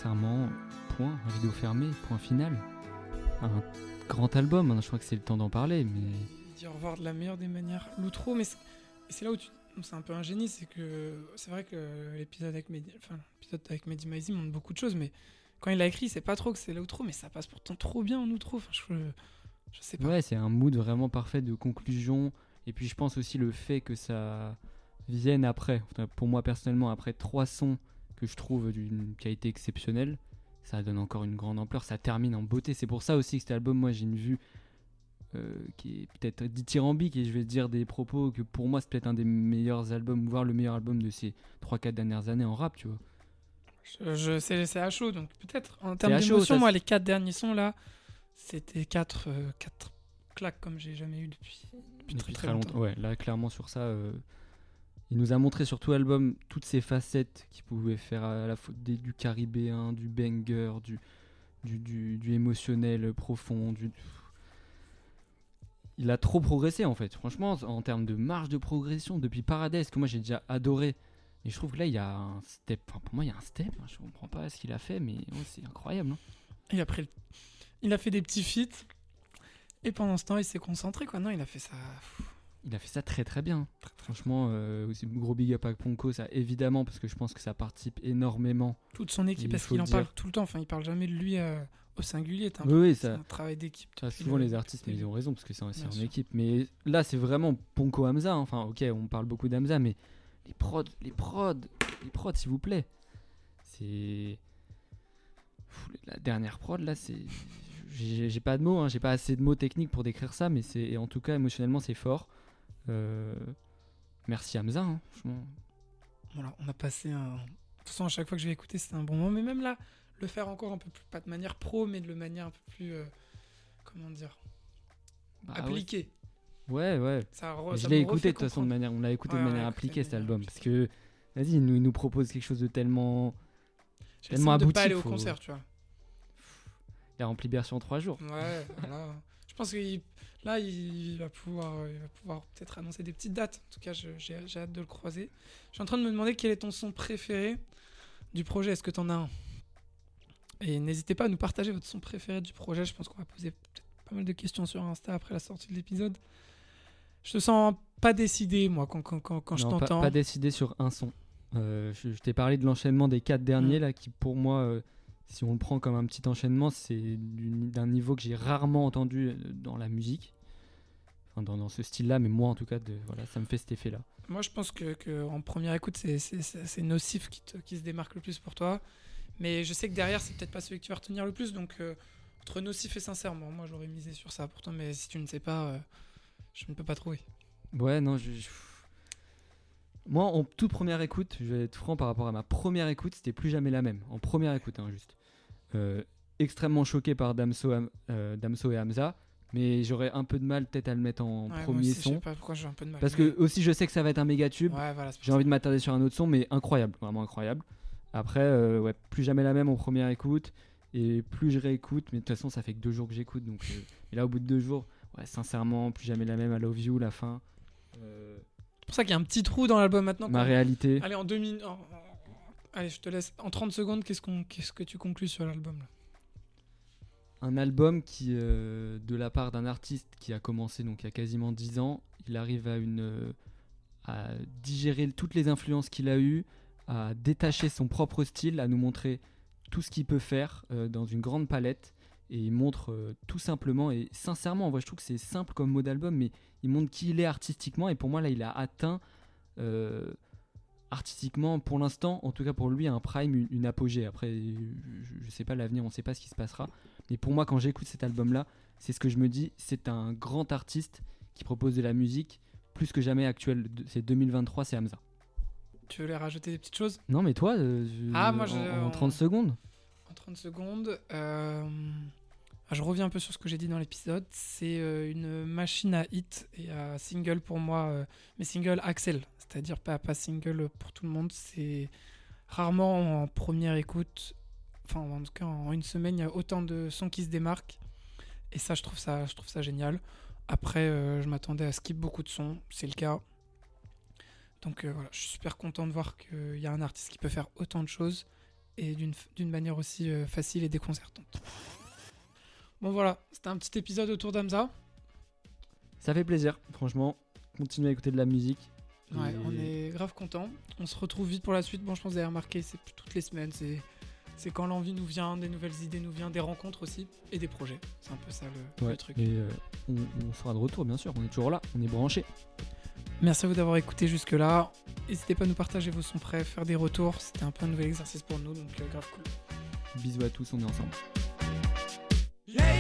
Sincèrement, point. Rideau fermé, point final. Un grand album, hein, je crois que c'est le temps d'en parler, mais. Il dit au revoir de la meilleure des manières. L'outro, mais c'est là où tu. C'est un peu un génie, c'est que c'est vrai que l'épisode avec Mehdi, enfin l'épisode avec Mehdi Maizi montre beaucoup de choses, mais quand il a écrit, c'est pas trop que c'est l'outro, mais ça passe pourtant trop bien en outro. Enfin, je, je sais pas. Ouais, c'est un mood vraiment parfait de conclusion. Et puis je pense aussi le fait que ça vienne après, pour moi personnellement, après trois sons que je trouve d'une qualité exceptionnelle, ça donne encore une grande ampleur, ça termine en beauté. C'est pour ça aussi que cet album, moi j'ai une vue euh, qui est peut-être dithyrambique et je vais dire des propos que pour moi c'est peut-être un des meilleurs albums, voire le meilleur album de ces 3-4 dernières années en rap, tu vois. Je, je c'est à chaud, donc peut-être en termes d'émotion, moi les quatre derniers sons là, c'était quatre, euh, quatre claques comme j'ai jamais eu depuis, depuis très Depuis très longtemps. Ouais, là clairement sur ça, euh, il nous a montré sur tout l'album toutes ces facettes qu'il pouvait faire à la fois des- du caribéen, du banger, du, du, du, du émotionnel profond. Du... Il a trop progressé en fait. Franchement, en termes de marge de progression depuis Paradise, que moi j'ai déjà adoré. Et je trouve que là il y a un step. Enfin, pour moi il y a un step. hein. Je comprends pas ce qu'il a fait, mais c'est incroyable. hein. Il a pris, le- il a fait des petits feats et pendant ce temps il s'est concentré quoi. Non, il a fait ça. Il a fait ça très très bien. Franchement, euh, aussi gros big up à Ponko, ça évidemment, parce que je pense que ça participe énormément Toute son équipe, parce qu'il en parle tout le temps. Enfin, il parle jamais de lui euh, au singulier. un Oui, peu- oui, c'est ça- un travail d'équipe. Souvent le- les artistes, mais ils ont raison parce que c'est en équipe. Mais là, c'est vraiment Ponko Hamza. hein. Enfin, ok, on parle beaucoup d'Hamza, mais les prods, les prods, les prods, s'il vous plaît. C'est. La dernière prod, là, c'est. J'ai pas de mots, hein, j'ai pas assez de mots techniques pour décrire ça, mais c'est. En tout cas, émotionnellement, c'est fort. Euh, Merci Hamza, hein. Voilà, on a passé un. De toute façon, à chaque fois que je vais écouter, c'est un bon moment. Mais même là, le faire encore un peu plus, pas de manière pro, mais de manière un peu plus. euh, comment dire Bah. Appliquée. Ouais, ouais. Ça, re- je l'ai écouté de toute façon de manière, on l'a écouté Ouais, de manière appliquée cet album, parce que vas-y, il nous, il nous propose quelque chose de tellement, tellement sens de abouti. pas aller au concert, tu vois. Il a rempli Bercy en trois jours. Ouais, voilà. Je pense que là, il va pouvoir, euh, il va pouvoir peut-être annoncer des petites dates. En tout cas, j'ai hâte de le croiser. Je suis en train de me demander quel est ton son préféré du projet. Est-ce que tu en as un? Et n'hésitez pas à nous partager votre son préféré du projet. Je pense qu'on va poser pas mal de questions sur Insta après la sortie de l'épisode. Je te sens pas décidé, moi, quand, quand, quand, quand je Non, pas, t'entends. pas décidé sur un son. Euh, je je t'ai parlé de l'enchaînement des quatre derniers Mm. là, qui pour moi, euh, si on le prend comme un petit enchaînement, c'est d'un niveau que j'ai rarement entendu euh, dans la musique. Enfin, dans, dans ce style-là, mais moi en tout cas, de, voilà, ça me fait cet effet-là. Moi, je pense que, que en première écoute, c'est- Nocif qui, te- qui se démarque le plus pour toi. Mais je sais que derrière, c'est peut-être pas celui que tu vas retenir le plus. Donc, euh, entre Nocif et Sincèrement, moi, j'aurais misé sur ça pourtant. Mais si tu ne sais pas, euh, je ne peux pas trouver. Ouais, non, je, je- Moi, en toute première écoute, je vais être franc par rapport à ma première écoute, c'était plus jamais la même. En première écoute, hein, juste. Euh, extrêmement choqué par Damso, euh, Damso et Hamza, mais j'aurais un peu de mal peut-être à le mettre en Ouais, premier aussi, Je son. sais pas pourquoi j'ai un peu de mal. Parce mais- que aussi, je sais que ça va être un méga tube. Ouais, voilà, J'ai envie de m'attarder sur un autre son, mais incroyable, vraiment incroyable. Après, euh, ouais, plus jamais la même en première écoute. Et plus je réécoute, mais de toute façon, ça fait que deux jours que j'écoute. Donc, euh, et là, au bout de deux jours, ouais, sincèrement, plus jamais la même. I love you, la fin. Euh, C'est pour ça qu'il y a un petit trou dans l'album maintenant. ma réalité. Allez, en deux minutes. en- Allez, je te laisse. En 30 secondes, qu'est-ce qu'on- qu'est-ce que tu conclus sur l'album Un album qui, euh, de la part d'un artiste qui a commencé donc il y a quasiment 10 ans, il arrive à, une, euh, à digérer toutes les influences qu'il a eues, à détacher son propre style, à nous montrer tout ce qu'il peut faire euh, dans une grande palette. Et il montre tout simplement et sincèrement, en vrai, je trouve que c'est simple comme mot d'album, mais il montre qui il est artistiquement. Et pour moi, là, il a atteint artistiquement, pour l'instant, en tout cas pour lui, un prime, une, une apogée. Après, je, je sais pas l'avenir, on sait pas ce qui se passera. Mais pour moi, quand j'écoute cet album-là, c'est ce que je me dis, c'est un grand artiste qui propose de la musique plus que jamais actuelle. C'est 2023, c'est Hamza. Tu veux les rajouter des petites choses? Non, mais toi, euh, je- Ah, moi, en- je- en, en- 30 secondes. En 30 secondes, euh, je reviens un peu sur ce que j'ai dit dans l'épisode. C'est euh, une machine à hit et à single pour moi, euh, mais single Axel, c'est-à-dire pas, pas single pour tout le monde. C'est rarement en première écoute, enfin en tout cas en une semaine, il y a autant de sons qui se démarquent. Et ça, je trouve ça, je trouve ça génial. Après, euh, je m'attendais à skip beaucoup de sons, c'est le cas. Donc euh, voilà, je suis super content de voir qu'il y a un artiste qui peut faire autant de choses et d'une manière aussi euh, facile et déconcertante. Bon voilà, c'était un petit épisode autour d'Amza. Ça fait plaisir, franchement. Continuez à écouter de la musique. Ouais, on est grave content. On se retrouve vite pour la suite. Bon, je pense que vous avez remarqué, c'est toutes les semaines. C'est c'est quand l'envie nous vient, des nouvelles idées nous viennent, des rencontres aussi et des projets. C'est un peu ça le, Ouais, le truc. Et euh, on, on sera de retour, bien sûr. On est toujours là, on est branché. Merci à vous d'avoir écouté jusque-là. N'hésitez pas à nous partager vos sons prêts, faire des retours. C'était un peu un nouvel exercice pour nous, donc euh, grave cool. Bisous à tous, on est ensemble. Lady,